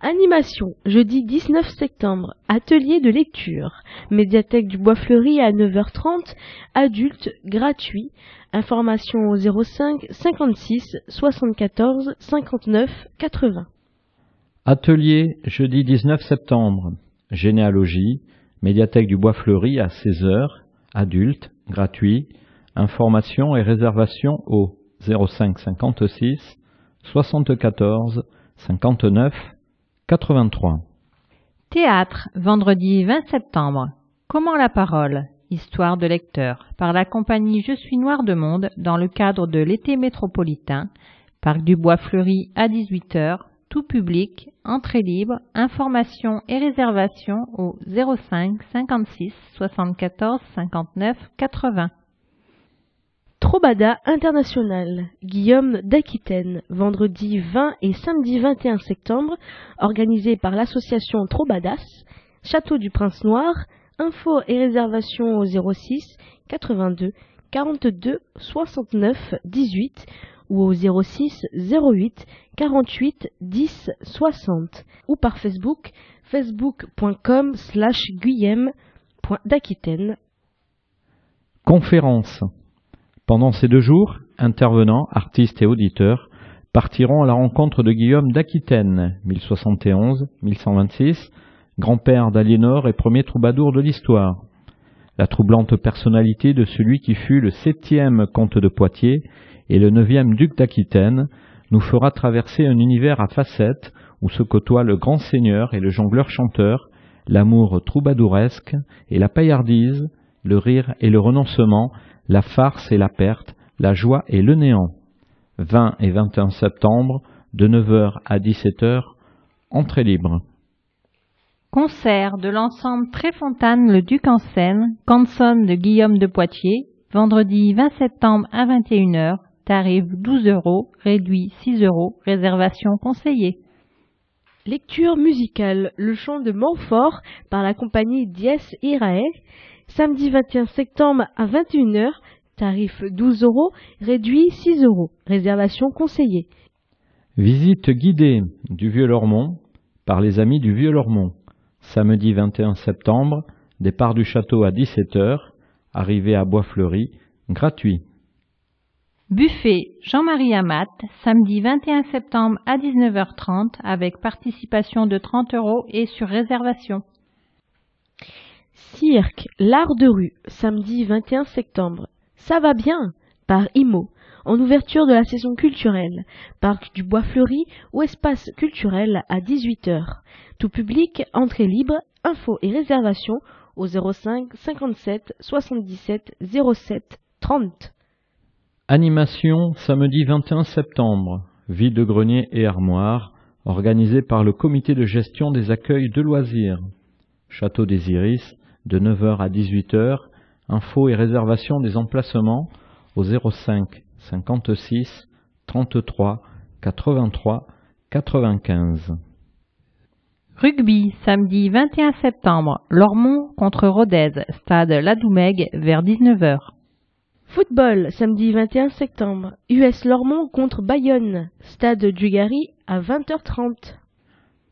Animation, jeudi 19 septembre, atelier de lecture, médiathèque du Bois Fleuri à 9h30, adulte, gratuit, information au 05 56 74 59 80. Atelier, jeudi 19 septembre, généalogie, médiathèque du Bois Fleuri à 16h, adulte, gratuit, information et réservation au 05 56 74 59 83. Théâtre, vendredi 20 septembre. Comment la parole? Histoire de lecteur, par la compagnie Je suis noir de monde, dans le cadre de l'été métropolitain, Parc du Bois Fleuri à 18h, tout public, entrée libre, information et réservation au 05 56 74 59 80. Trobada International, Guillaume d'Aquitaine, vendredi 20 et samedi 21 septembre, organisé par l'association Trobadas, Château du Prince Noir, info et réservation au 06 82 42 69 18 ou au 06 08 48 10 60 ou par Facebook facebook.com slash guillaume.d'aquitaine. Conférence. Pendant ces deux jours, intervenants, artistes et auditeurs partiront à la rencontre de Guillaume d'Aquitaine, 1071-1126, grand-père d'Aliénor et premier troubadour de l'histoire. La troublante personnalité de celui qui fut le septième comte de Poitiers et le neuvième duc d'Aquitaine nous fera traverser un univers à facettes où se côtoient le grand seigneur et le jongleur chanteur, l'amour troubadouresque et la paillardise, le rire et le renoncement, la farce et la perte, la joie et le néant. 20 et 21 septembre, de 9h à 17h, entrée libre. Concert de l'ensemble Tréfontaine le Duc en scène, canson de Guillaume de Poitiers, vendredi 20 septembre à 21h, tarif 12 euros, réduit 6 euros, réservation conseillée. Lecture musicale, le chant de Montfort par la compagnie Dies Irae, samedi 21 septembre à 21h, tarif 12 euros, réduit 6 euros, réservation conseillée. Visite guidée du Vieux-Lormont par les amis du Vieux-Lormont. Samedi 21 septembre, départ du château à 17h, arrivée à Bois-Fleuri, gratuit. Buffet Jean-Marie Amat, samedi 21 septembre à 19h30 avec participation de 30 euros et sur réservation. Cirque, l'art de rue, samedi 21 septembre. Ça va bien? Par IMO, en ouverture de la saison culturelle, parc du Bois Fleuri ou espace culturel à 18h. Tout public, entrée libre, info et réservation au 05 57 77 07 30. Animation samedi 21 septembre, vide-grenier et armoire, organisé par le comité de gestion des accueils de loisirs. Château des Iris, de 9h à 18h, info et réservation des emplacements au 05 56 33 83 95. Rugby, samedi 21 septembre, Lormont contre Rodez, stade Ladoumègue, vers 19h. Football, samedi 21 septembre, US Lormont contre Bayonne, stade Dugarry à 20h30.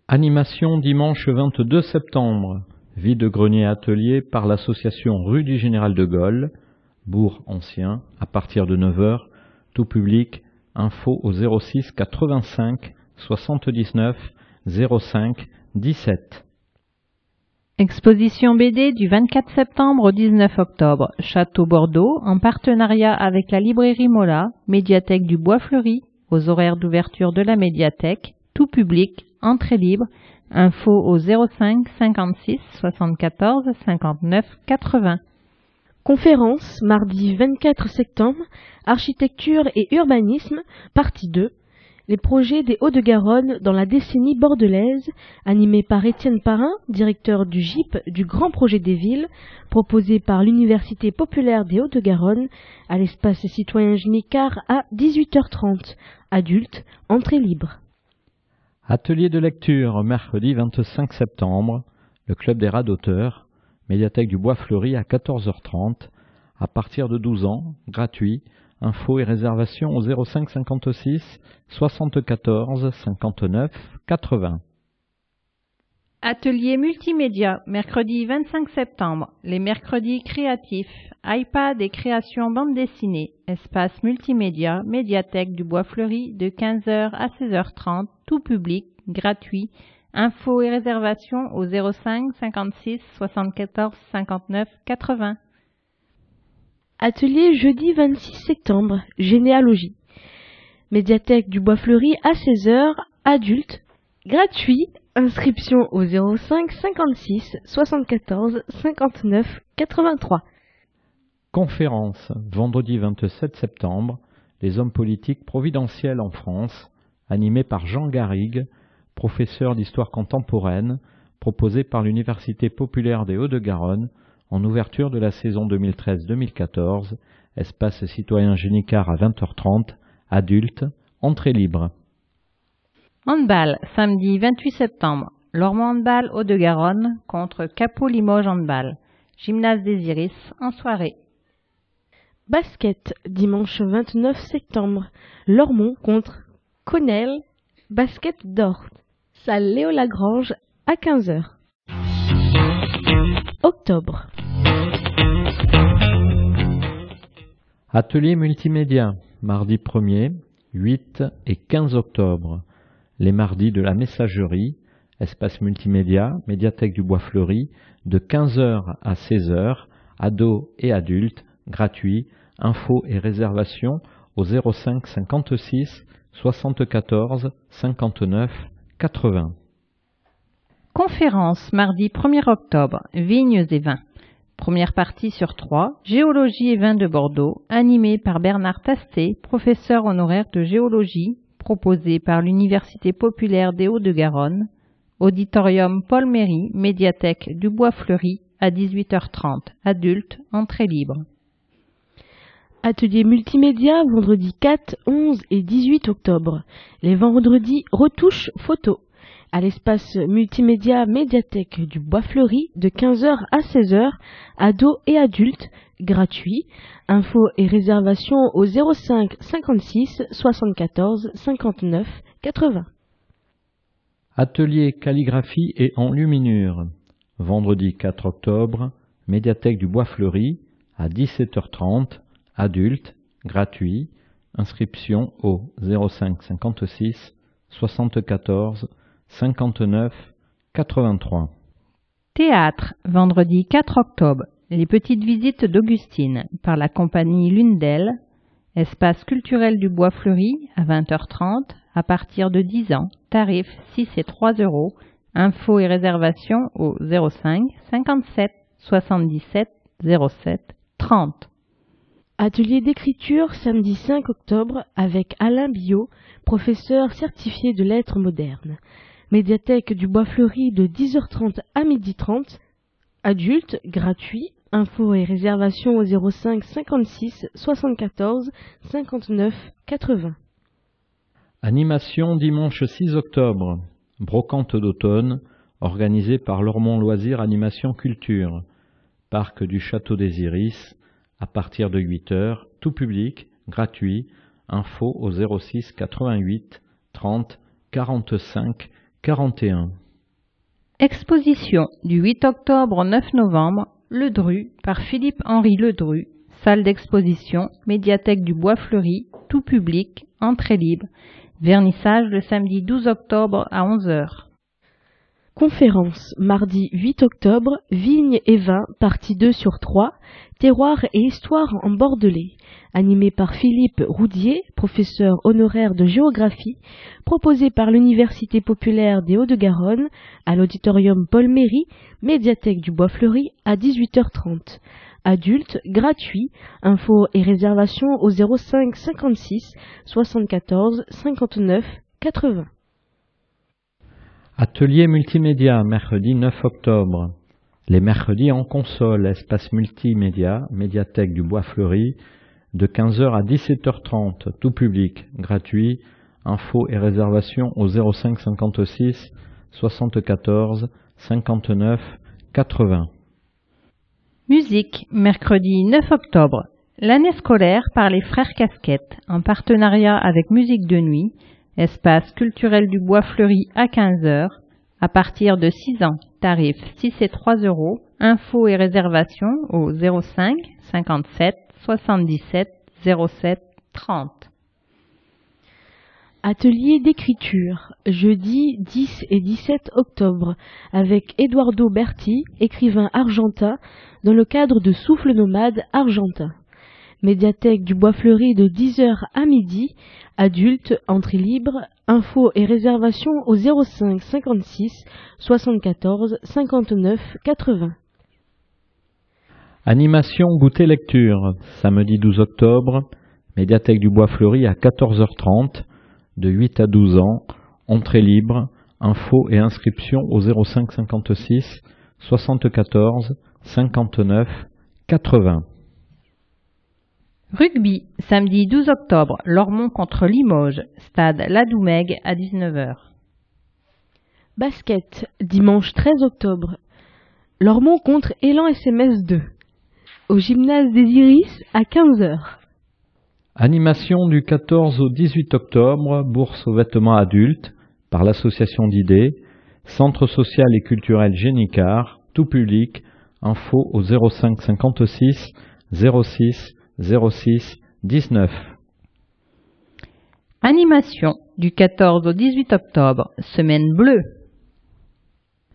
Animation dimanche 22 septembre, vide-grenier atelier par l'association rue du Général de Gaulle, Bourg ancien, à partir de 9h, tout public, info au 06 85 79 05 17. Exposition BD du 24 septembre au 19 octobre, Château Bordeaux, en partenariat avec la librairie Mola, médiathèque du Bois Fleuri, aux horaires d'ouverture de la médiathèque, tout public, entrée libre, info au 05 56 74 59 80. Conférence, mardi 24 septembre, Architecture et urbanisme, partie 2, les projets des Hauts-de-Garonne dans la décennie bordelaise, animé par Étienne Parrain, directeur du GIP du Grand Projet des Villes, proposé par l'Université populaire des Hauts-de-Garonne à l'espace citoyen Génicard à 18h30. Adulte, entrée libre. Atelier de lecture, mercredi 25 septembre, le Club des rats d'auteurs, médiathèque du Bois Fleuri à 14h30, à partir de 12 ans, gratuit, Infos et réservations au 05 56 74 59 80. Atelier multimédia, mercredi 25 septembre. Les mercredis créatifs. iPad et création bande dessinée. Espace multimédia, médiathèque du Bois Fleuri de 15h à 16h30, tout public, gratuit. Infos et réservations au 05 56 74 59 80. Atelier jeudi 26 septembre, généalogie. Médiathèque du Bois Fleuri à 16h, adulte, gratuit, inscription au 05 56 74 59 83. Conférence, vendredi 27 septembre, les hommes politiques providentiels en France, animé par Jean Garrigue, professeur d'histoire contemporaine, proposé par l'Université populaire des Hauts-de-Garonne, en ouverture de la saison 2013-2014, espace citoyen Génicard à 20h30, adulte, entrée libre. Handball, samedi 28 septembre. Lormont Handball Haut-de-Garonne contre Capot Limoges Handball. Gymnase des Iris en soirée. Basket, dimanche 29 septembre. Lormont contre Connell, basket d'or. Salle Léo Lagrange à 15h. Octobre. Atelier multimédia, mardi 1er, 8 et 15 octobre. Les mardis de la messagerie, espace multimédia, médiathèque du Bois Fleuri, de 15h à 16h, ados et adultes, gratuit, infos et réservations au 05 56 74 59 80. Conférence mardi 1er octobre, Vignes et vins. Première partie sur trois, Géologie et vins de Bordeaux, animée par Bernard Tastet, professeur honoraire de géologie, proposé par l'Université populaire des Hauts-de-Garonne, Auditorium Paul Méry, médiathèque du Bois Fleuri, à 18h30, adulte, entrée libre. Atelier multimédia vendredi 4, 11 et 18 octobre. Les vendredis retouche photo à l'espace multimédia médiathèque du Bois Fleuri de 15h à 16h, ados et adultes, gratuit. Infos et réservations au 05 56 74 59 80. Atelier calligraphie et enluminure. Vendredi 4 octobre, médiathèque du Bois Fleuri à 17h30, adultes, gratuit. Inscription au 05 56 74 59 83. Théâtre, vendredi 4 octobre. Les petites visites d'Augustine par la compagnie Lune d'elle. Espace culturel du Bois Fleuri à 20h30 à partir de 10 ans. Tarif 6 et 3 euros. Infos et réservations au 05 57 77 07 30. Atelier d'écriture samedi 5 octobre avec Alain Biot, professeur certifié de lettres modernes. Médiathèque du Bois Fleuri de 10h30 à 12h30. Adulte, gratuit. Infos et réservations au 05 56 74 59 80. Animation dimanche 6 octobre. Brocante d'automne, organisée par Lormont Loisirs Animation Culture. Parc du Château des Iris, à partir de 8 heures, tout public, gratuit. Info au 06 88 30 45 41. Exposition du 8 octobre au 9 novembre, Le Dru, par Philippe-Henri Ledru, salle d'exposition, médiathèque du Bois Fleuri, tout public, entrée libre. Vernissage le samedi 12 octobre à 11h. Conférence mardi 8 octobre, Vignes et vins, partie 2 sur 3, Terroir et histoire en Bordelais, animé par Philippe Roudier, professeur honoraire de géographie, proposé par l'Université populaire des Hauts-de-Garonne à l'auditorium Paul Méry, médiathèque du Bois Fleuri à 18h30. Adulte, gratuit, infos et réservations au 05 56 74 59 80. Atelier multimédia, mercredi 9 octobre. Les mercredis en console, espace multimédia, médiathèque du Bois Fleuri, de 15h à 17h30, tout public, gratuit, infos et réservations au 05 56 74 59 80. Musique, mercredi 9 octobre. L'année scolaire par les Frères Casquettes, en partenariat avec Musique de Nuit, espace culturel du Bois Fleuri à 15h, à partir de 6 ans, tarif 6 et 3 euros, infos et réservations au 05 57 77 07 30. Atelier d'écriture, jeudi 10 et 17 octobre, avec Eduardo Berti, écrivain argentin, dans le cadre de Souffle nomade argentin. Médiathèque du Bois Fleuri de 10h à midi, adulte, entrée libre, infos et réservations au 05 56 74 59 80. Animation goûter lecture, samedi 12 octobre, médiathèque du Bois Fleuri à 14h30, de 8 à 12 ans, entrée libre, infos et inscriptions au 05 56 74 59 80. Rugby, samedi 12 octobre, Lormont contre Limoges, stade Ladoumègue à 19h. Basket, dimanche 13 octobre, Lormont contre Élan SMS 2, au gymnase des Iris à 15h. Animation du 14 au 18 octobre, bourse aux vêtements adultes, par l'association d'idées, Centre social et culturel Génicard, tout public, info au 05 56 06 06 19. Animation du 14 au 18 octobre, semaine bleue.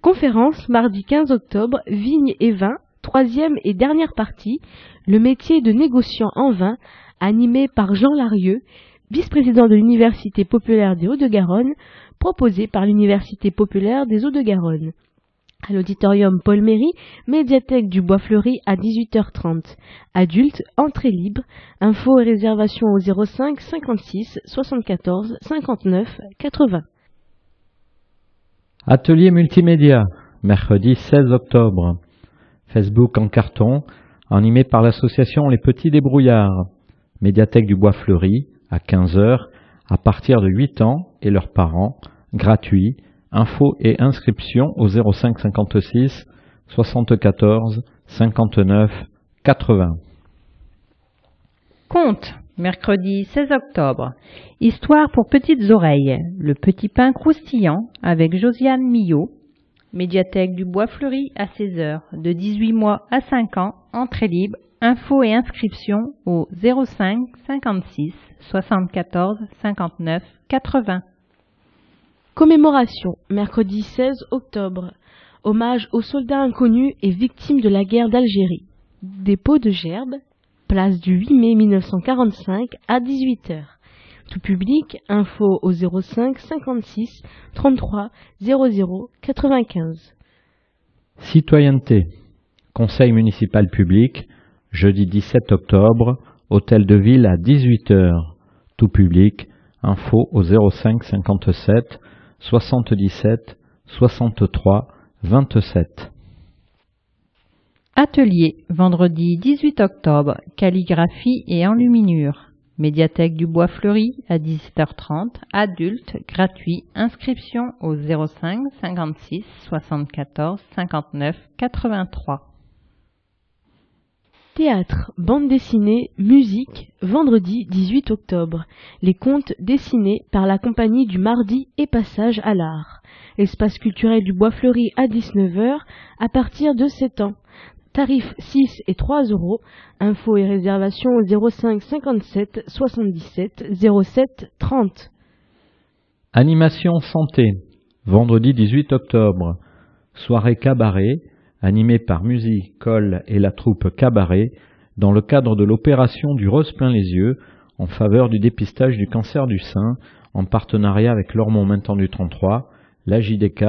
Conférence mardi 15 octobre, Vignes et vins, troisième et dernière partie, le métier de négociant en vin, animé par Jean Larieux, vice-président de l'Université populaire des Hauts-de-Garonne, proposé par l'Université populaire des Hauts-de-Garonne à l'auditorium Paul Méry, médiathèque du Bois Fleuri à 18h30. Adulte, entrée libre, infos et réservations au 05 56 74 59 80. Atelier multimédia, mercredi 16 octobre. Facebook en carton, animé par l'association Les Petits Débrouillards. Médiathèque du Bois Fleuri, à 15h, à partir de 8 ans et leurs parents, gratuit, Infos et inscriptions au 05 56 74 59 80. Conte, mercredi 16 octobre. Histoire pour petites oreilles. Le petit pain croustillant avec Josiane Millot. Médiathèque du Bois Fleuri à 16h, de 18 mois à 5 ans, entrée libre, infos et inscriptions au 05 56 74 59 80. Commémoration, mercredi 16 octobre. Hommage aux soldats inconnus et victimes de la guerre d'Algérie. Dépôt de Gerbe, place du 8 mai 1945 à 18h. Tout public, info au 05 56 33 00 95. Citoyenneté. Conseil municipal public, jeudi 17 octobre, hôtel de ville à 18h. Tout public, info au 05 57 77 63 27. Atelier, vendredi 18 octobre, calligraphie et enluminure. Médiathèque du Bois Fleuri à 17h30, adulte, gratuit, inscription au 05 56 74 59 83. Théâtre, bande dessinée, musique, vendredi 18 octobre. Les contes dessinés par la compagnie du Mardi et Passage à l'Art. Espace culturel du Bois Fleuri à 19h à partir de 7 ans. Tarifs 6 et 3 euros. Infos et réservations au 05 57 77 07 30. Animation santé, vendredi 18 octobre. Soirée cabaret, animée par Musique, Col et la troupe Cabaret, dans le cadre de l'opération du Rose plein les yeux, en faveur du dépistage du cancer du sein, en partenariat avec l'Ormont Maintenant du 33, la JDK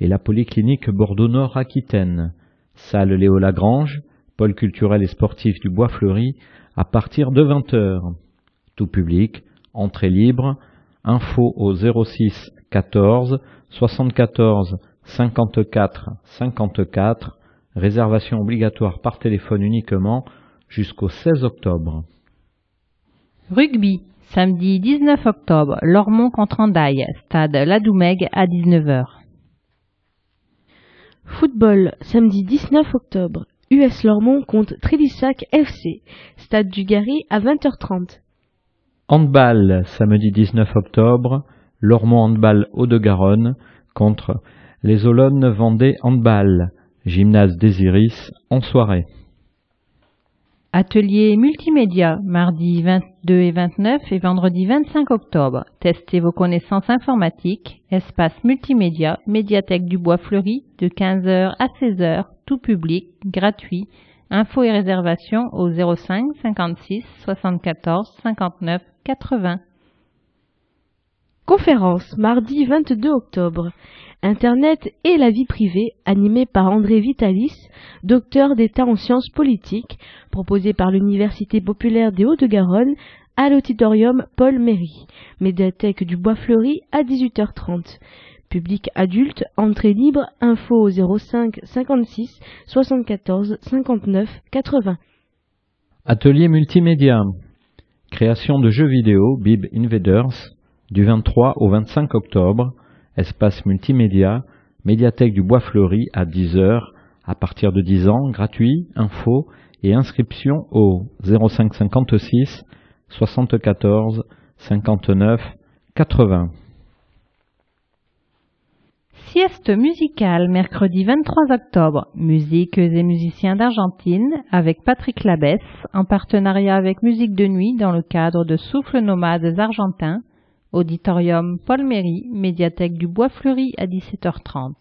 et la Polyclinique Bordeaux-Nord-Aquitaine. Salle Léo Lagrange, pôle culturel et sportif du Bois Fleuri, à partir de 20h. Tout public, entrée libre, info au 06 14 74 54 54, réservation obligatoire par téléphone uniquement jusqu'au 16 octobre. Rugby, samedi 19 octobre, Lormont contre Andaille, stade Ladoumègue à 19h. Football, samedi 19 octobre. US Lormont contre Trélissac FC. Stade du Gary à 20h30. Handball, samedi 19 octobre. Lormont Handball Haut-de-Garonne contre les Olonnes Vendée Handball. Gymnase des Iris en soirée. Atelier multimédia, mardi 22 et 29 et vendredi 25 octobre. Testez vos connaissances informatiques. Espace multimédia, médiathèque du Bois Fleuri, de 15h à 16h, tout public, gratuit. Infos et réservations au 05 56 74 59 80. Conférence, mardi 22 octobre. Internet et la vie privée, animée par André Vitalis, docteur d'État en sciences politiques, proposé par l'Université populaire des Hauts-de-Garonne à l'auditorium Paul Méry, médiathèque du Bois Fleuri à 18h30. Public adulte, entrée libre, info au 05 56 74 59 80. Atelier multimédia. Création de jeux vidéo Bib Invaders du 23 au 25 octobre espace multimédia, médiathèque du Bois Fleuri à 10h, à partir de 10 ans, gratuit, info et inscription au 05 56 74 59 80. Sieste musicale mercredi 23 octobre. Musiques et musiciens d'Argentine avec Patrick Labesse en partenariat avec Musique de Nuit dans le cadre de Souffle Nomades Argentins Auditorium Paul Méry, médiathèque du Bois Fleuri à 17h30.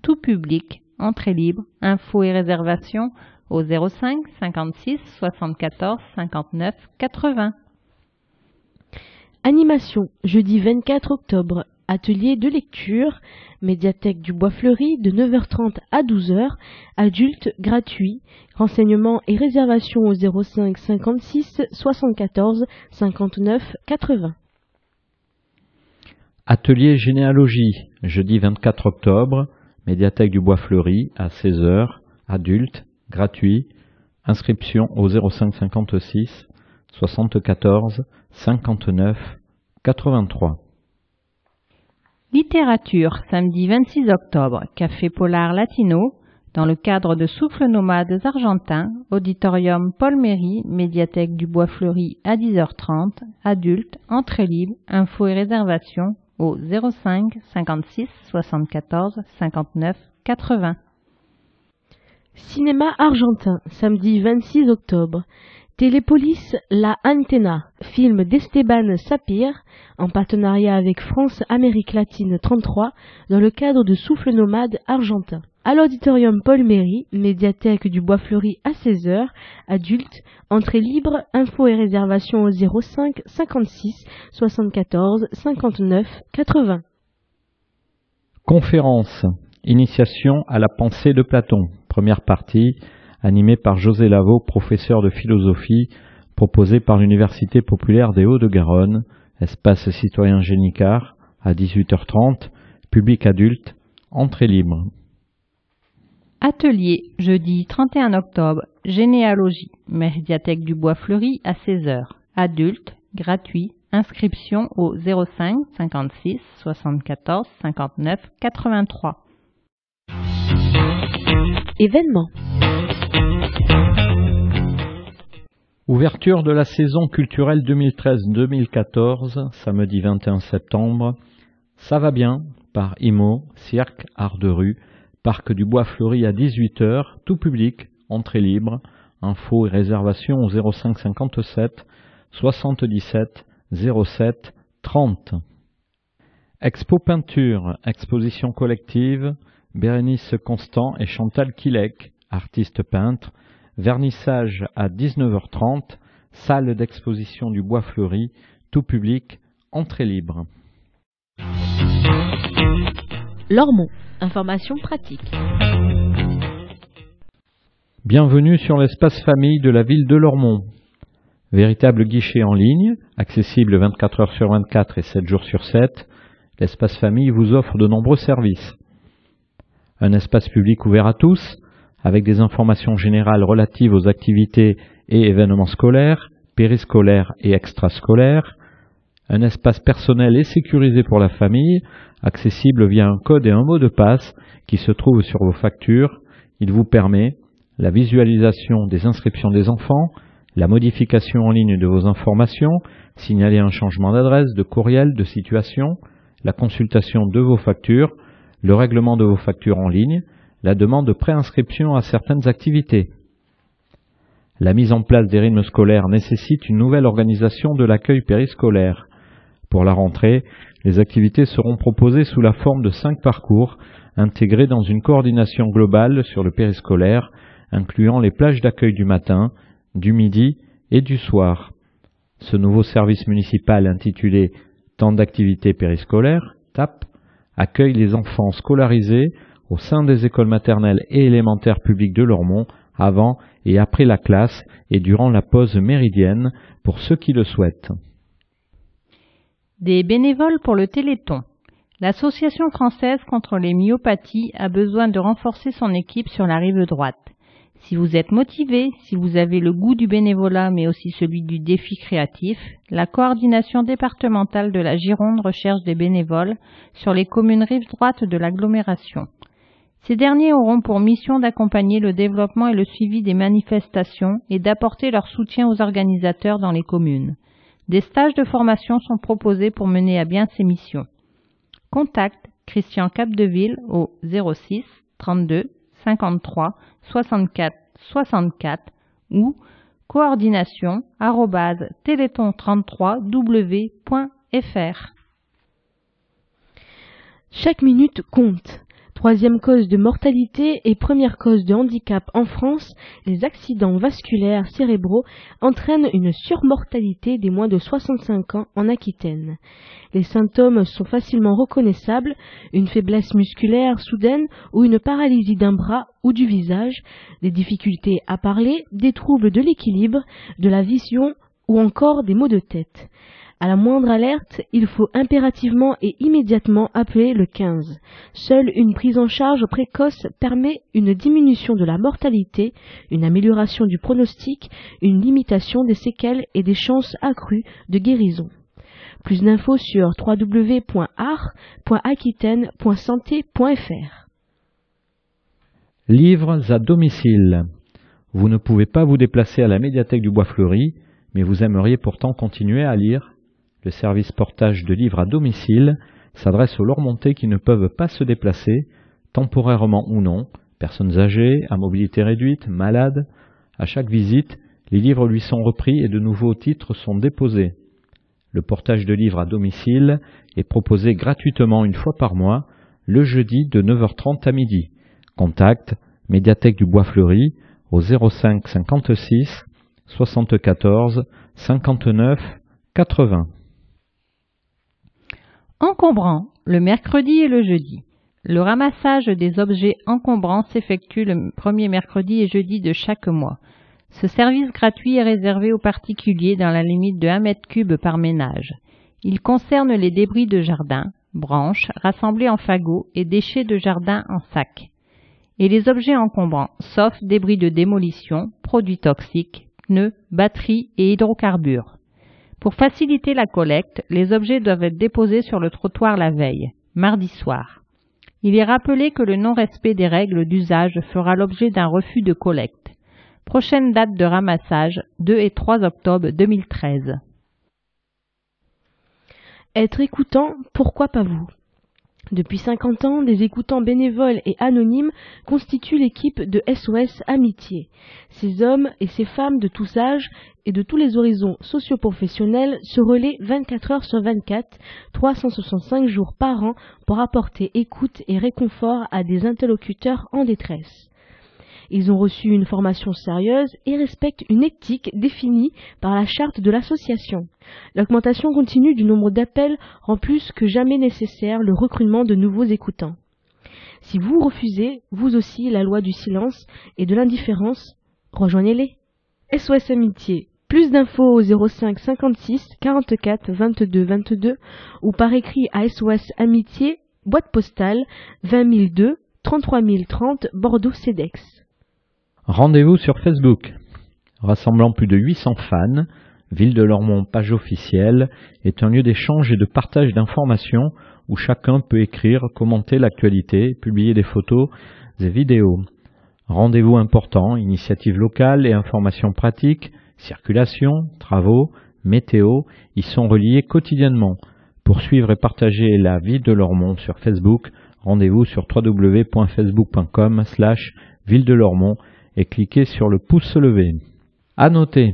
Tout public, entrée libre, infos et réservations au 05 56 74 59 80. Animation, jeudi 24 octobre, atelier de lecture, médiathèque du Bois Fleuri de 9h30 à 12h, adulte gratuit, renseignements et réservations au 05 56 74 59 80. Atelier généalogie, jeudi 24 octobre, médiathèque du Bois Fleuri à 16h, adulte, gratuit, inscription au 05 56 74 59 83. Littérature, samedi 26 octobre, Café Polar Latino, dans le cadre de Souffle Nomades Argentins, Auditorium Paul Méry, médiathèque du Bois Fleuri à 10h30, adulte, entrée libre, infos et réservations au 05 56 74 59 80. Cinéma argentin, samedi 26 octobre. Télépolis La Antena, film d'Esteban Sapir, en partenariat avec France Amérique Latine 33, dans le cadre de Souffle Nomade argentin. À l'auditorium Paul Méry, médiathèque du Bois Fleuri à 16h, adulte, entrée libre, infos et réservations au 05 56 74 59 80. Conférence. Initiation à la pensée de Platon, première partie, animée par José Lavaux, professeur de philosophie, proposée par l'Université populaire des Hauts-de-Garonne, espace citoyen Génicard, à 18h30, public adulte, entrée libre. Atelier, jeudi 31 octobre, généalogie, médiathèque du Bois Fleuri à 16h. Adulte, gratuit, inscription au 05 56 74 59 83. Événement. Ouverture de la saison culturelle 2013-2014, samedi 21 septembre. Ça va bien, par IMO, Cirque, Art de rue, Parc du Bois Fleuri à 18h, tout public, entrée libre, info et réservation au 05 57 77 07 30. Expo peinture, exposition collective, Bérénice Constant et Chantal Quilec, artistes peintres, vernissage à 19h30, salle d'exposition du Bois Fleuri, tout public, entrée libre. Lormont. Information pratique. Bienvenue sur l'espace famille de la ville de Lormont. Véritable guichet en ligne, accessible 24 heures sur 24 et 7 jours sur 7, l'espace famille vous offre de nombreux services. Un espace public ouvert à tous, avec des informations générales relatives aux activités et événements scolaires, périscolaires et extrascolaires, un espace personnel et sécurisé pour la famille, accessible via un code et un mot de passe qui se trouve sur vos factures. Il vous permet la visualisation des inscriptions des enfants, la modification en ligne de vos informations, signaler un changement d'adresse, de courriel, de situation, la consultation de vos factures, le règlement de vos factures en ligne, la demande de préinscription à certaines activités. La mise en place des rythmes scolaires nécessite une nouvelle organisation de l'accueil périscolaire. Pour la rentrée, les activités seront proposées sous la forme de cinq parcours intégrés dans une coordination globale sur le périscolaire, incluant les plages d'accueil du matin, du midi et du soir. Ce nouveau service municipal intitulé Temps d'activité périscolaire, TAP, accueille les enfants scolarisés au sein des écoles maternelles et élémentaires publiques de Lormont avant et après la classe et durant la pause méridienne pour ceux qui le souhaitent. Des bénévoles pour le Téléthon. L'Association française contre les myopathies a besoin de renforcer son équipe sur la rive droite. Si vous êtes motivé, si vous avez le goût du bénévolat mais aussi celui du défi créatif, la coordination départementale de la Gironde recherche des bénévoles sur les communes rive droite de l'agglomération. Ces derniers auront pour mission d'accompagner le développement et le suivi des manifestations et d'apporter leur soutien aux organisateurs dans les communes. Des stages de formation sont proposés pour mener à bien ces missions. Contact Christian Capdeville au 06 32 53 64 64 ou coordination téléthon33w.fr. Chaque minute compte. Troisième cause de mortalité et première cause de handicap en France, les accidents vasculaires cérébraux entraînent une surmortalité des moins de 65 ans en Aquitaine. Les symptômes sont facilement reconnaissables, une faiblesse musculaire soudaine ou une paralysie d'un bras ou du visage, des difficultés à parler, des troubles de l'équilibre, de la vision ou encore des maux de tête. À la moindre alerte, il faut impérativement et immédiatement appeler le 15. Seule une prise en charge précoce permet une diminution de la mortalité, une amélioration du pronostic, une limitation des séquelles et des chances accrues de guérison. Plus d'infos sur www.art.aquitaine.santé.fr. Livres à domicile. Vous ne pouvez pas vous déplacer à la médiathèque du Bois Fleuri, mais vous aimeriez pourtant continuer à lire le service portage de livres à domicile s'adresse aux Lormontais qui ne peuvent pas se déplacer, temporairement ou non, personnes âgées, à mobilité réduite, malades. À chaque visite, les livres lui sont repris et de nouveaux titres sont déposés. Le portage de livres à domicile est proposé gratuitement une fois par mois, le jeudi de 9h30 à midi. Contact médiathèque du Bois Fleuri au 05 56 74 59 80. Encombrant, le mercredi et le jeudi. Le ramassage des objets encombrants s'effectue le premier mercredi et jeudi de chaque mois. Ce service gratuit est réservé aux particuliers dans la limite de 1 mètre cube par ménage. Il concerne les débris de jardin, branches rassemblés en fagots et déchets de jardin en sac. et les objets encombrants, sauf débris de démolition, produits toxiques, pneus, batteries et hydrocarbures. Pour faciliter la collecte, les objets doivent être déposés sur le trottoir la veille, mardi soir. Il est rappelé que le non-respect des règles d'usage fera l'objet d'un refus de collecte. Prochaine date de ramassage 2 et 3 octobre 2013. Être écoutant, pourquoi pas vous? Depuis 50 ans, des écoutants bénévoles et anonymes constituent l'équipe de SOS Amitié. Ces hommes et ces femmes de tous âges et de tous les horizons socioprofessionnels se relaient 24 heures sur 24, 365 jours par an pour apporter écoute et réconfort à des interlocuteurs en détresse. Ils ont reçu une formation sérieuse et respectent une éthique définie par la charte de l'association. L'augmentation continue du nombre d'appels rend plus que jamais nécessaire le recrutement de nouveaux écoutants. Si vous refusez, vous aussi, la loi du silence et de l'indifférence, rejoignez-les. SOS Amitié. Plus d'infos au 05 56 44 22 22 ou par écrit à SOS Amitié, boîte postale 20 002 33 030 Bordeaux CEDEX. Rendez-vous sur Facebook. Rassemblant plus de 800 fans, Ville de Lormont page officielle est un lieu d'échange et de partage d'informations où chacun peut écrire, commenter l'actualité, publier des photos et vidéos. Rendez-vous important, initiatives locales et informations pratiques, circulation, travaux, météo, y sont reliés quotidiennement. Pour suivre et partager la vie de Lormont sur Facebook, rendez-vous sur www.facebook.com slash ville de Lormont et cliquez sur le pouce levé. À noter,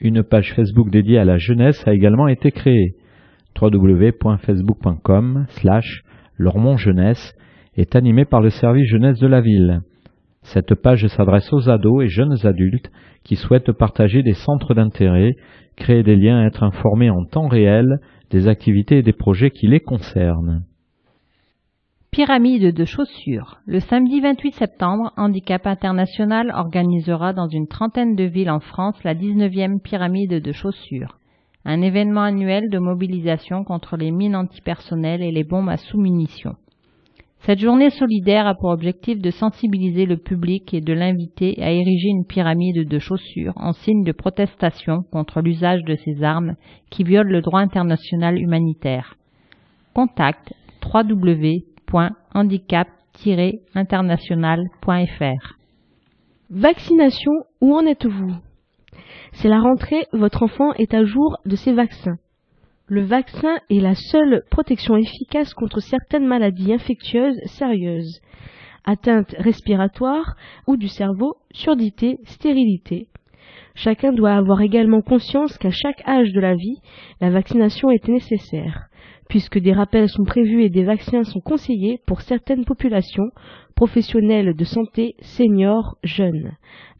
une page Facebook dédiée à la jeunesse a également été créée. www.facebook.com slash Jeunesse est animée par le service jeunesse de la ville. Cette page s'adresse aux ados et jeunes adultes qui souhaitent partager des centres d'intérêt, créer des liens et être informés en temps réel des activités et des projets qui les concernent. Pyramide de chaussures. Le samedi 28 septembre, Handicap International organisera dans une trentaine de villes en France la 19e pyramide de chaussures, un événement annuel de mobilisation contre les mines antipersonnelles et les bombes à sous-munitions. Cette journée solidaire a pour objectif de sensibiliser le public et de l'inviter à ériger une pyramide de chaussures en signe de protestation contre l'usage de ces armes qui violent le droit international humanitaire. Contact www www.handicap-international.fr. Vaccination, où en êtes-vous? C'est la rentrée, votre enfant est à jour de ses vaccins. Le vaccin est la seule protection efficace contre certaines maladies infectieuses sérieuses, atteintes respiratoires ou du cerveau, surdité, stérilité. Chacun doit avoir également conscience qu'à chaque âge de la vie, la vaccination est nécessaire puisque des rappels sont prévus et des vaccins sont conseillés pour certaines populations, professionnelles de santé, seniors, jeunes.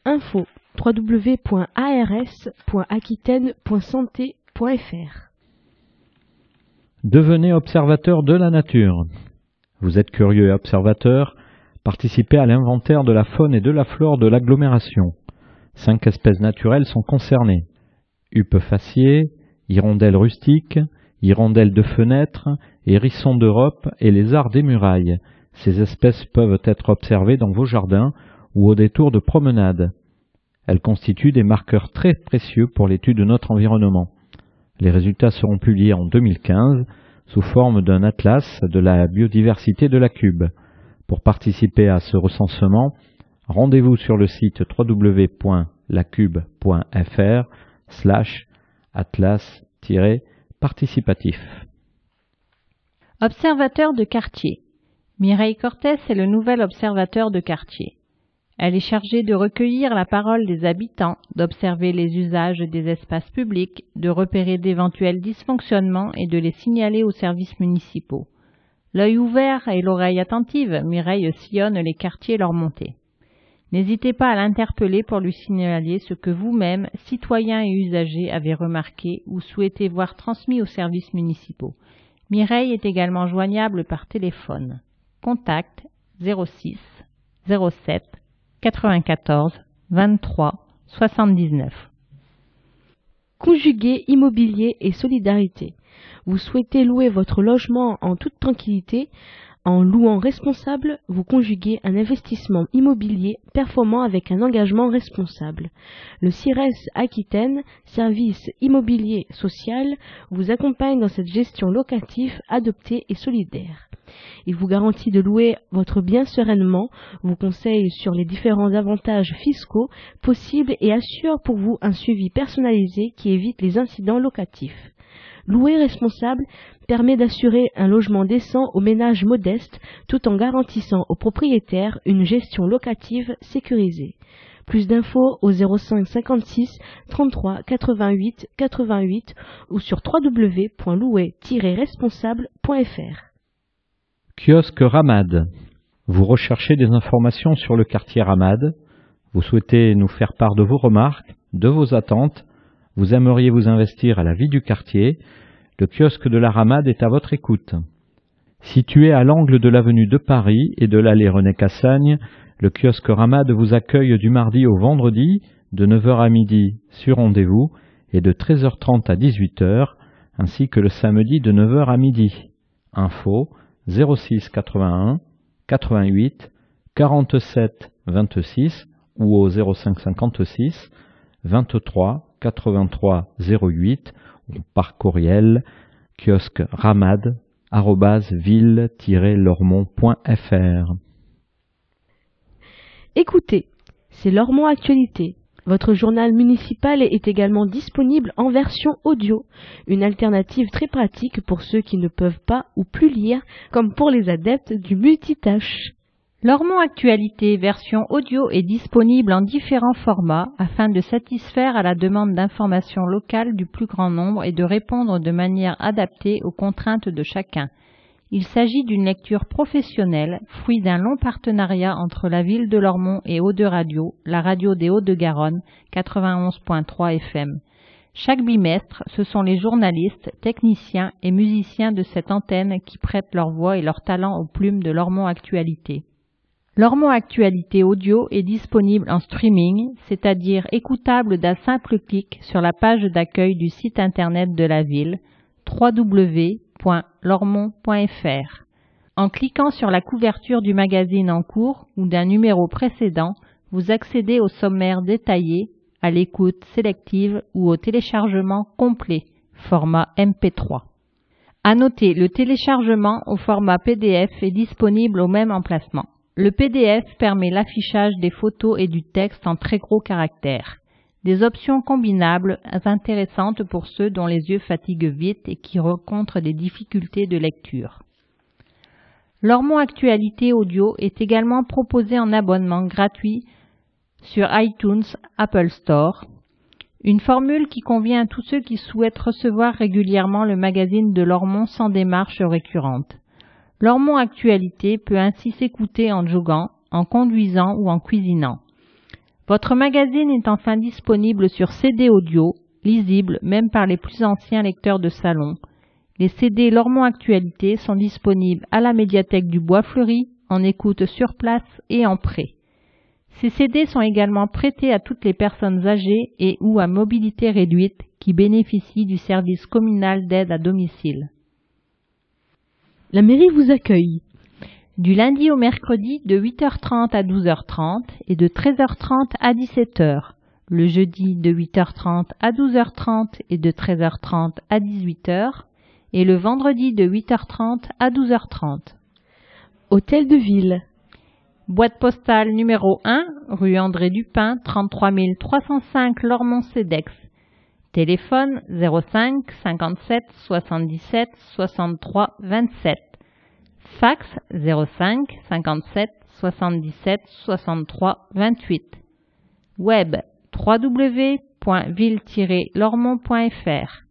Info www.ars.aquitaine.santé.fr Devenez observateur de la nature. Vous êtes curieux et observateur, participez à l'inventaire de la faune et de la flore de l'agglomération. Cinq espèces naturelles sont concernées. Huppe faciée, hirondelle rustique, hirondelles de fenêtre, hérissons d'Europe et lézards des murailles. Ces espèces peuvent être observées dans vos jardins ou au détour de promenades. Elles constituent des marqueurs très précieux pour l'étude de notre environnement. Les résultats seront publiés en 2015 sous forme d'un atlas de la biodiversité de la Cube. Pour participer à ce recensement, rendez-vous sur le site www.lacube.fr slash atlas participatif. Observateur de quartier. Mireille Cortès est le nouvel observateur de quartier. Elle est chargée de recueillir la parole des habitants, d'observer les usages des espaces publics, de repérer d'éventuels dysfonctionnements et de les signaler aux services municipaux. L'œil ouvert et l'oreille attentive, Mireille sillonne les quartiers leur montée. N'hésitez pas à l'interpeller pour lui signaler ce que vous-même, citoyens et usagers, avez remarqué ou souhaitez voir transmis aux services municipaux. Mireille est également joignable par téléphone. Contact 06 07 94 23 79. Conjuguer immobilier et solidarité. Vous souhaitez louer votre logement en toute tranquillité En louant responsable, vous conjuguez un investissement immobilier performant avec un engagement responsable. Le CIRES Aquitaine, service immobilier social, vous accompagne dans cette gestion locative adoptée et solidaire. Il vous garantit de louer votre bien sereinement, vous conseille sur les différents avantages fiscaux possibles et assure pour vous un suivi personnalisé qui évite les incidents locatifs. Louer responsable permet d'assurer un logement décent aux ménages modestes tout en garantissant aux propriétaires une gestion locative sécurisée. Plus d'infos au 05 56 33 88 88 ou sur www.louer-responsable.fr. Kiosque Ramad. Vous recherchez des informations sur le quartier Ramad. Vous souhaitez nous faire part de vos remarques, de vos attentes. Vous aimeriez vous investir à la vie du quartier. Le kiosque de la Ramade est à votre écoute. Situé à l'angle de l'avenue de Paris et de l'allée René Cassagne, le kiosque Ramade vous accueille du mardi au vendredi de 9h à midi sur rendez-vous et de 13h30 à 18h, ainsi que le samedi de 9h à midi. Info 06 81 88 47 26 ou au 05 56 23 83 08 ou par courriel kiosque ramad ville-lormont.fr. Écoutez, c'est Lormont Actualité. Votre journal municipal est également disponible en version audio, une alternative très pratique pour ceux qui ne peuvent pas ou plus lire, comme pour les adeptes du multitâche. Lormont Actualité version audio est disponible en différents formats afin de satisfaire à la demande d'information locale du plus grand nombre et de répondre de manière adaptée aux contraintes de chacun. Il s'agit d'une lecture professionnelle, fruit d'un long partenariat entre la ville de Lormont et Eau de Radio, la radio des Hauts-de-Garonne, 91.3 FM. Chaque bimestre, ce sont les journalistes, techniciens et musiciens de cette antenne qui prêtent leur voix et leur talent aux plumes de Lormont Actualité. Lormont Actualité Audio est disponible en streaming, c'est-à-dire écoutable d'un simple clic sur la page d'accueil du site internet de la ville www.lormont.fr. En cliquant sur la couverture du magazine en cours ou d'un numéro précédent, vous accédez au sommaire détaillé, à l'écoute sélective ou au téléchargement complet, format MP3. À noter, le téléchargement au format PDF est disponible au même emplacement. Le PDF permet l'affichage des photos et du texte en très gros caractères. Des options combinables intéressantes pour ceux dont les yeux fatiguent vite et qui rencontrent des difficultés de lecture. L'Ormont Actualité Audio est également proposé en abonnement gratuit sur iTunes Apple Store, une formule qui convient à tous ceux qui souhaitent recevoir régulièrement le magazine de Lormont sans démarche récurrente. Lormont Actualité peut ainsi s'écouter en joguant, en conduisant ou en cuisinant. Votre magazine est enfin disponible sur CD audio, lisible même par les plus anciens lecteurs de salon. Les CD Lormont Actualité sont disponibles à la médiathèque du Bois Fleuri, en écoute sur place et en prêt. Ces CD sont également prêtés à toutes les personnes âgées et ou à mobilité réduite qui bénéficient du service communal d'aide à domicile. La mairie vous accueille. Du lundi au mercredi de 8h30 à 12h30 et de 13h30 à 17h. Le jeudi de 8h30 à 12h30 et de 13h30 à 18h. Et le vendredi de 8h30 à 12h30. Hôtel de ville. Boîte postale numéro 1, rue André Dupin, 33 305 Lormont-Cedex. Téléphone 05 57 77 63 27. Fax 05 57 77 63 28. Web www.ville-lormont.fr.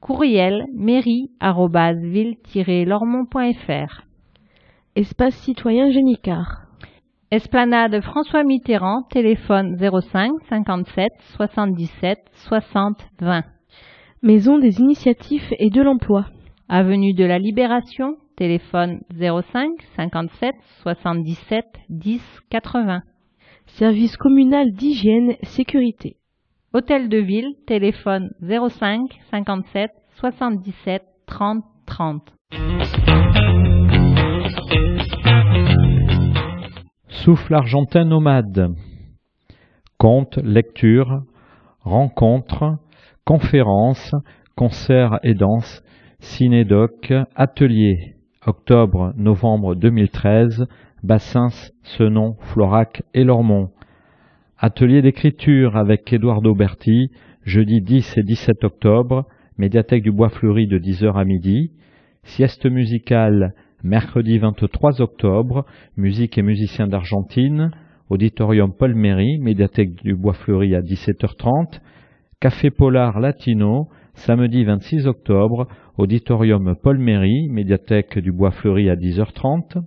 Courriel mairie-ville-lormont.fr. Espace citoyen Génicard. Esplanade François Mitterrand, téléphone 05 57 77 60 20. Maison des initiatives et de l'emploi. Avenue de la Libération, téléphone 05 57 77 10 80. Service communal d'hygiène sécurité. Hôtel de ville, téléphone 05 57 77 30 30. Souffle argentin nomade. Contes, lectures, rencontres, conférences, concerts et danses, cinédoc, ateliers. Octobre-novembre 2013, Bassins, Senon, Florac et Lormont. Atelier d'écriture avec Eduardo Berti, jeudi 10 et 17 octobre, médiathèque du Bois Fleuri de 10h à midi. Sieste musicale mercredi 23 octobre, musique et musiciens d'Argentine, auditorium Paul Méry, médiathèque du Bois Fleuri à 17h30. Café Polar Latino, samedi 26 octobre, auditorium Paul Méry, médiathèque du Bois Fleuri à 10h30.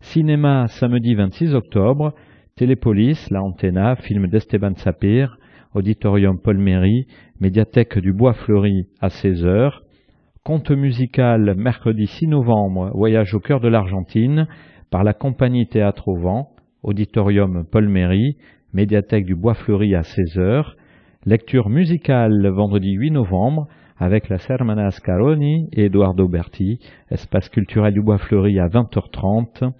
Cinéma samedi 26 octobre, Télépolis, La Antena, film d'Esteban Sapir, Auditorium Paul Méry, médiathèque du Bois Fleuri à 16h. Conte musical mercredi 6 novembre, Voyage au cœur de l'Argentine, par la compagnie Théâtre au Vent, Auditorium Paul Méry, médiathèque du Bois Fleuri à 16h. Lecture musicale vendredi 8 novembre, avec la Sermana Ascaroni et Eduardo Berti, espace culturel du Bois Fleuri à 20h30.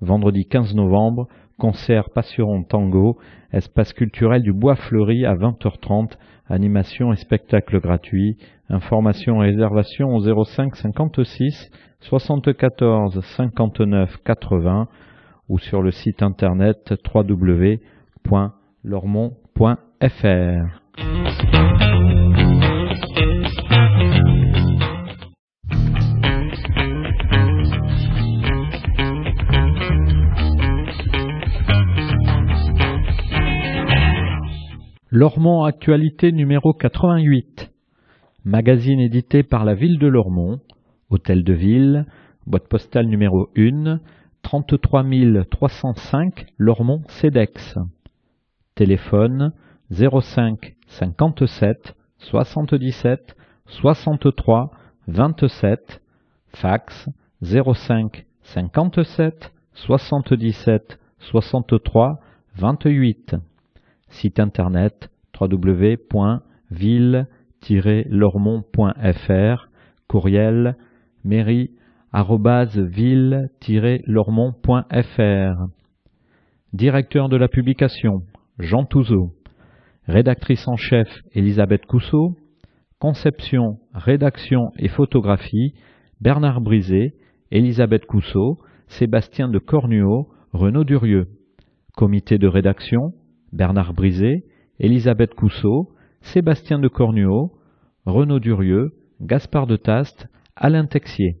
Vendredi 15 novembre, concert Passion Tango, espace culturel du Bois Fleuri à 20h30, animation et spectacle gratuit. Informations et réservations au 05 56 74 59 80 ou sur le site internet www.lormont.fr. Lormont Actualité numéro 88. Magazine édité par la ville de Lormont. Hôtel de ville. Boîte postale numéro 1. 33 305 Lormont CEDEX. Téléphone 05 57 77 63 27. Fax 05 57 77 63 28 site internet www.ville-lormont.fr, courriel mairie-ville-lormont.fr. Directeur de la publication, Jean Touzeau. Rédactrice en chef, Elisabeth Cousseau. Conception, rédaction et photographie, Bernard Brisé, Elisabeth Cousseau, Sébastien de Cornuau, Renaud Durieux. Comité de rédaction, Bernard Brisé, Elisabeth Cousseau, Sébastien de Cornuau, Renaud Durieux, Gaspard de Taste, Alain Texier.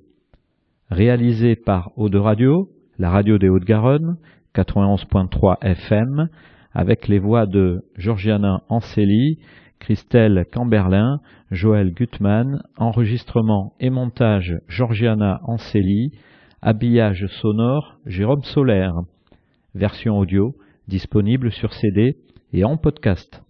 Réalisé par Eau de Radio, la radio des Hauts-de-Garonne, 91.3 FM, avec les voix de Georgiana Anceli, Christelle Camberlin, Joël Gutmann, enregistrement et montage Georgiana Anceli, habillage sonore Jérôme Solaire, version audio disponible sur CD et en podcast.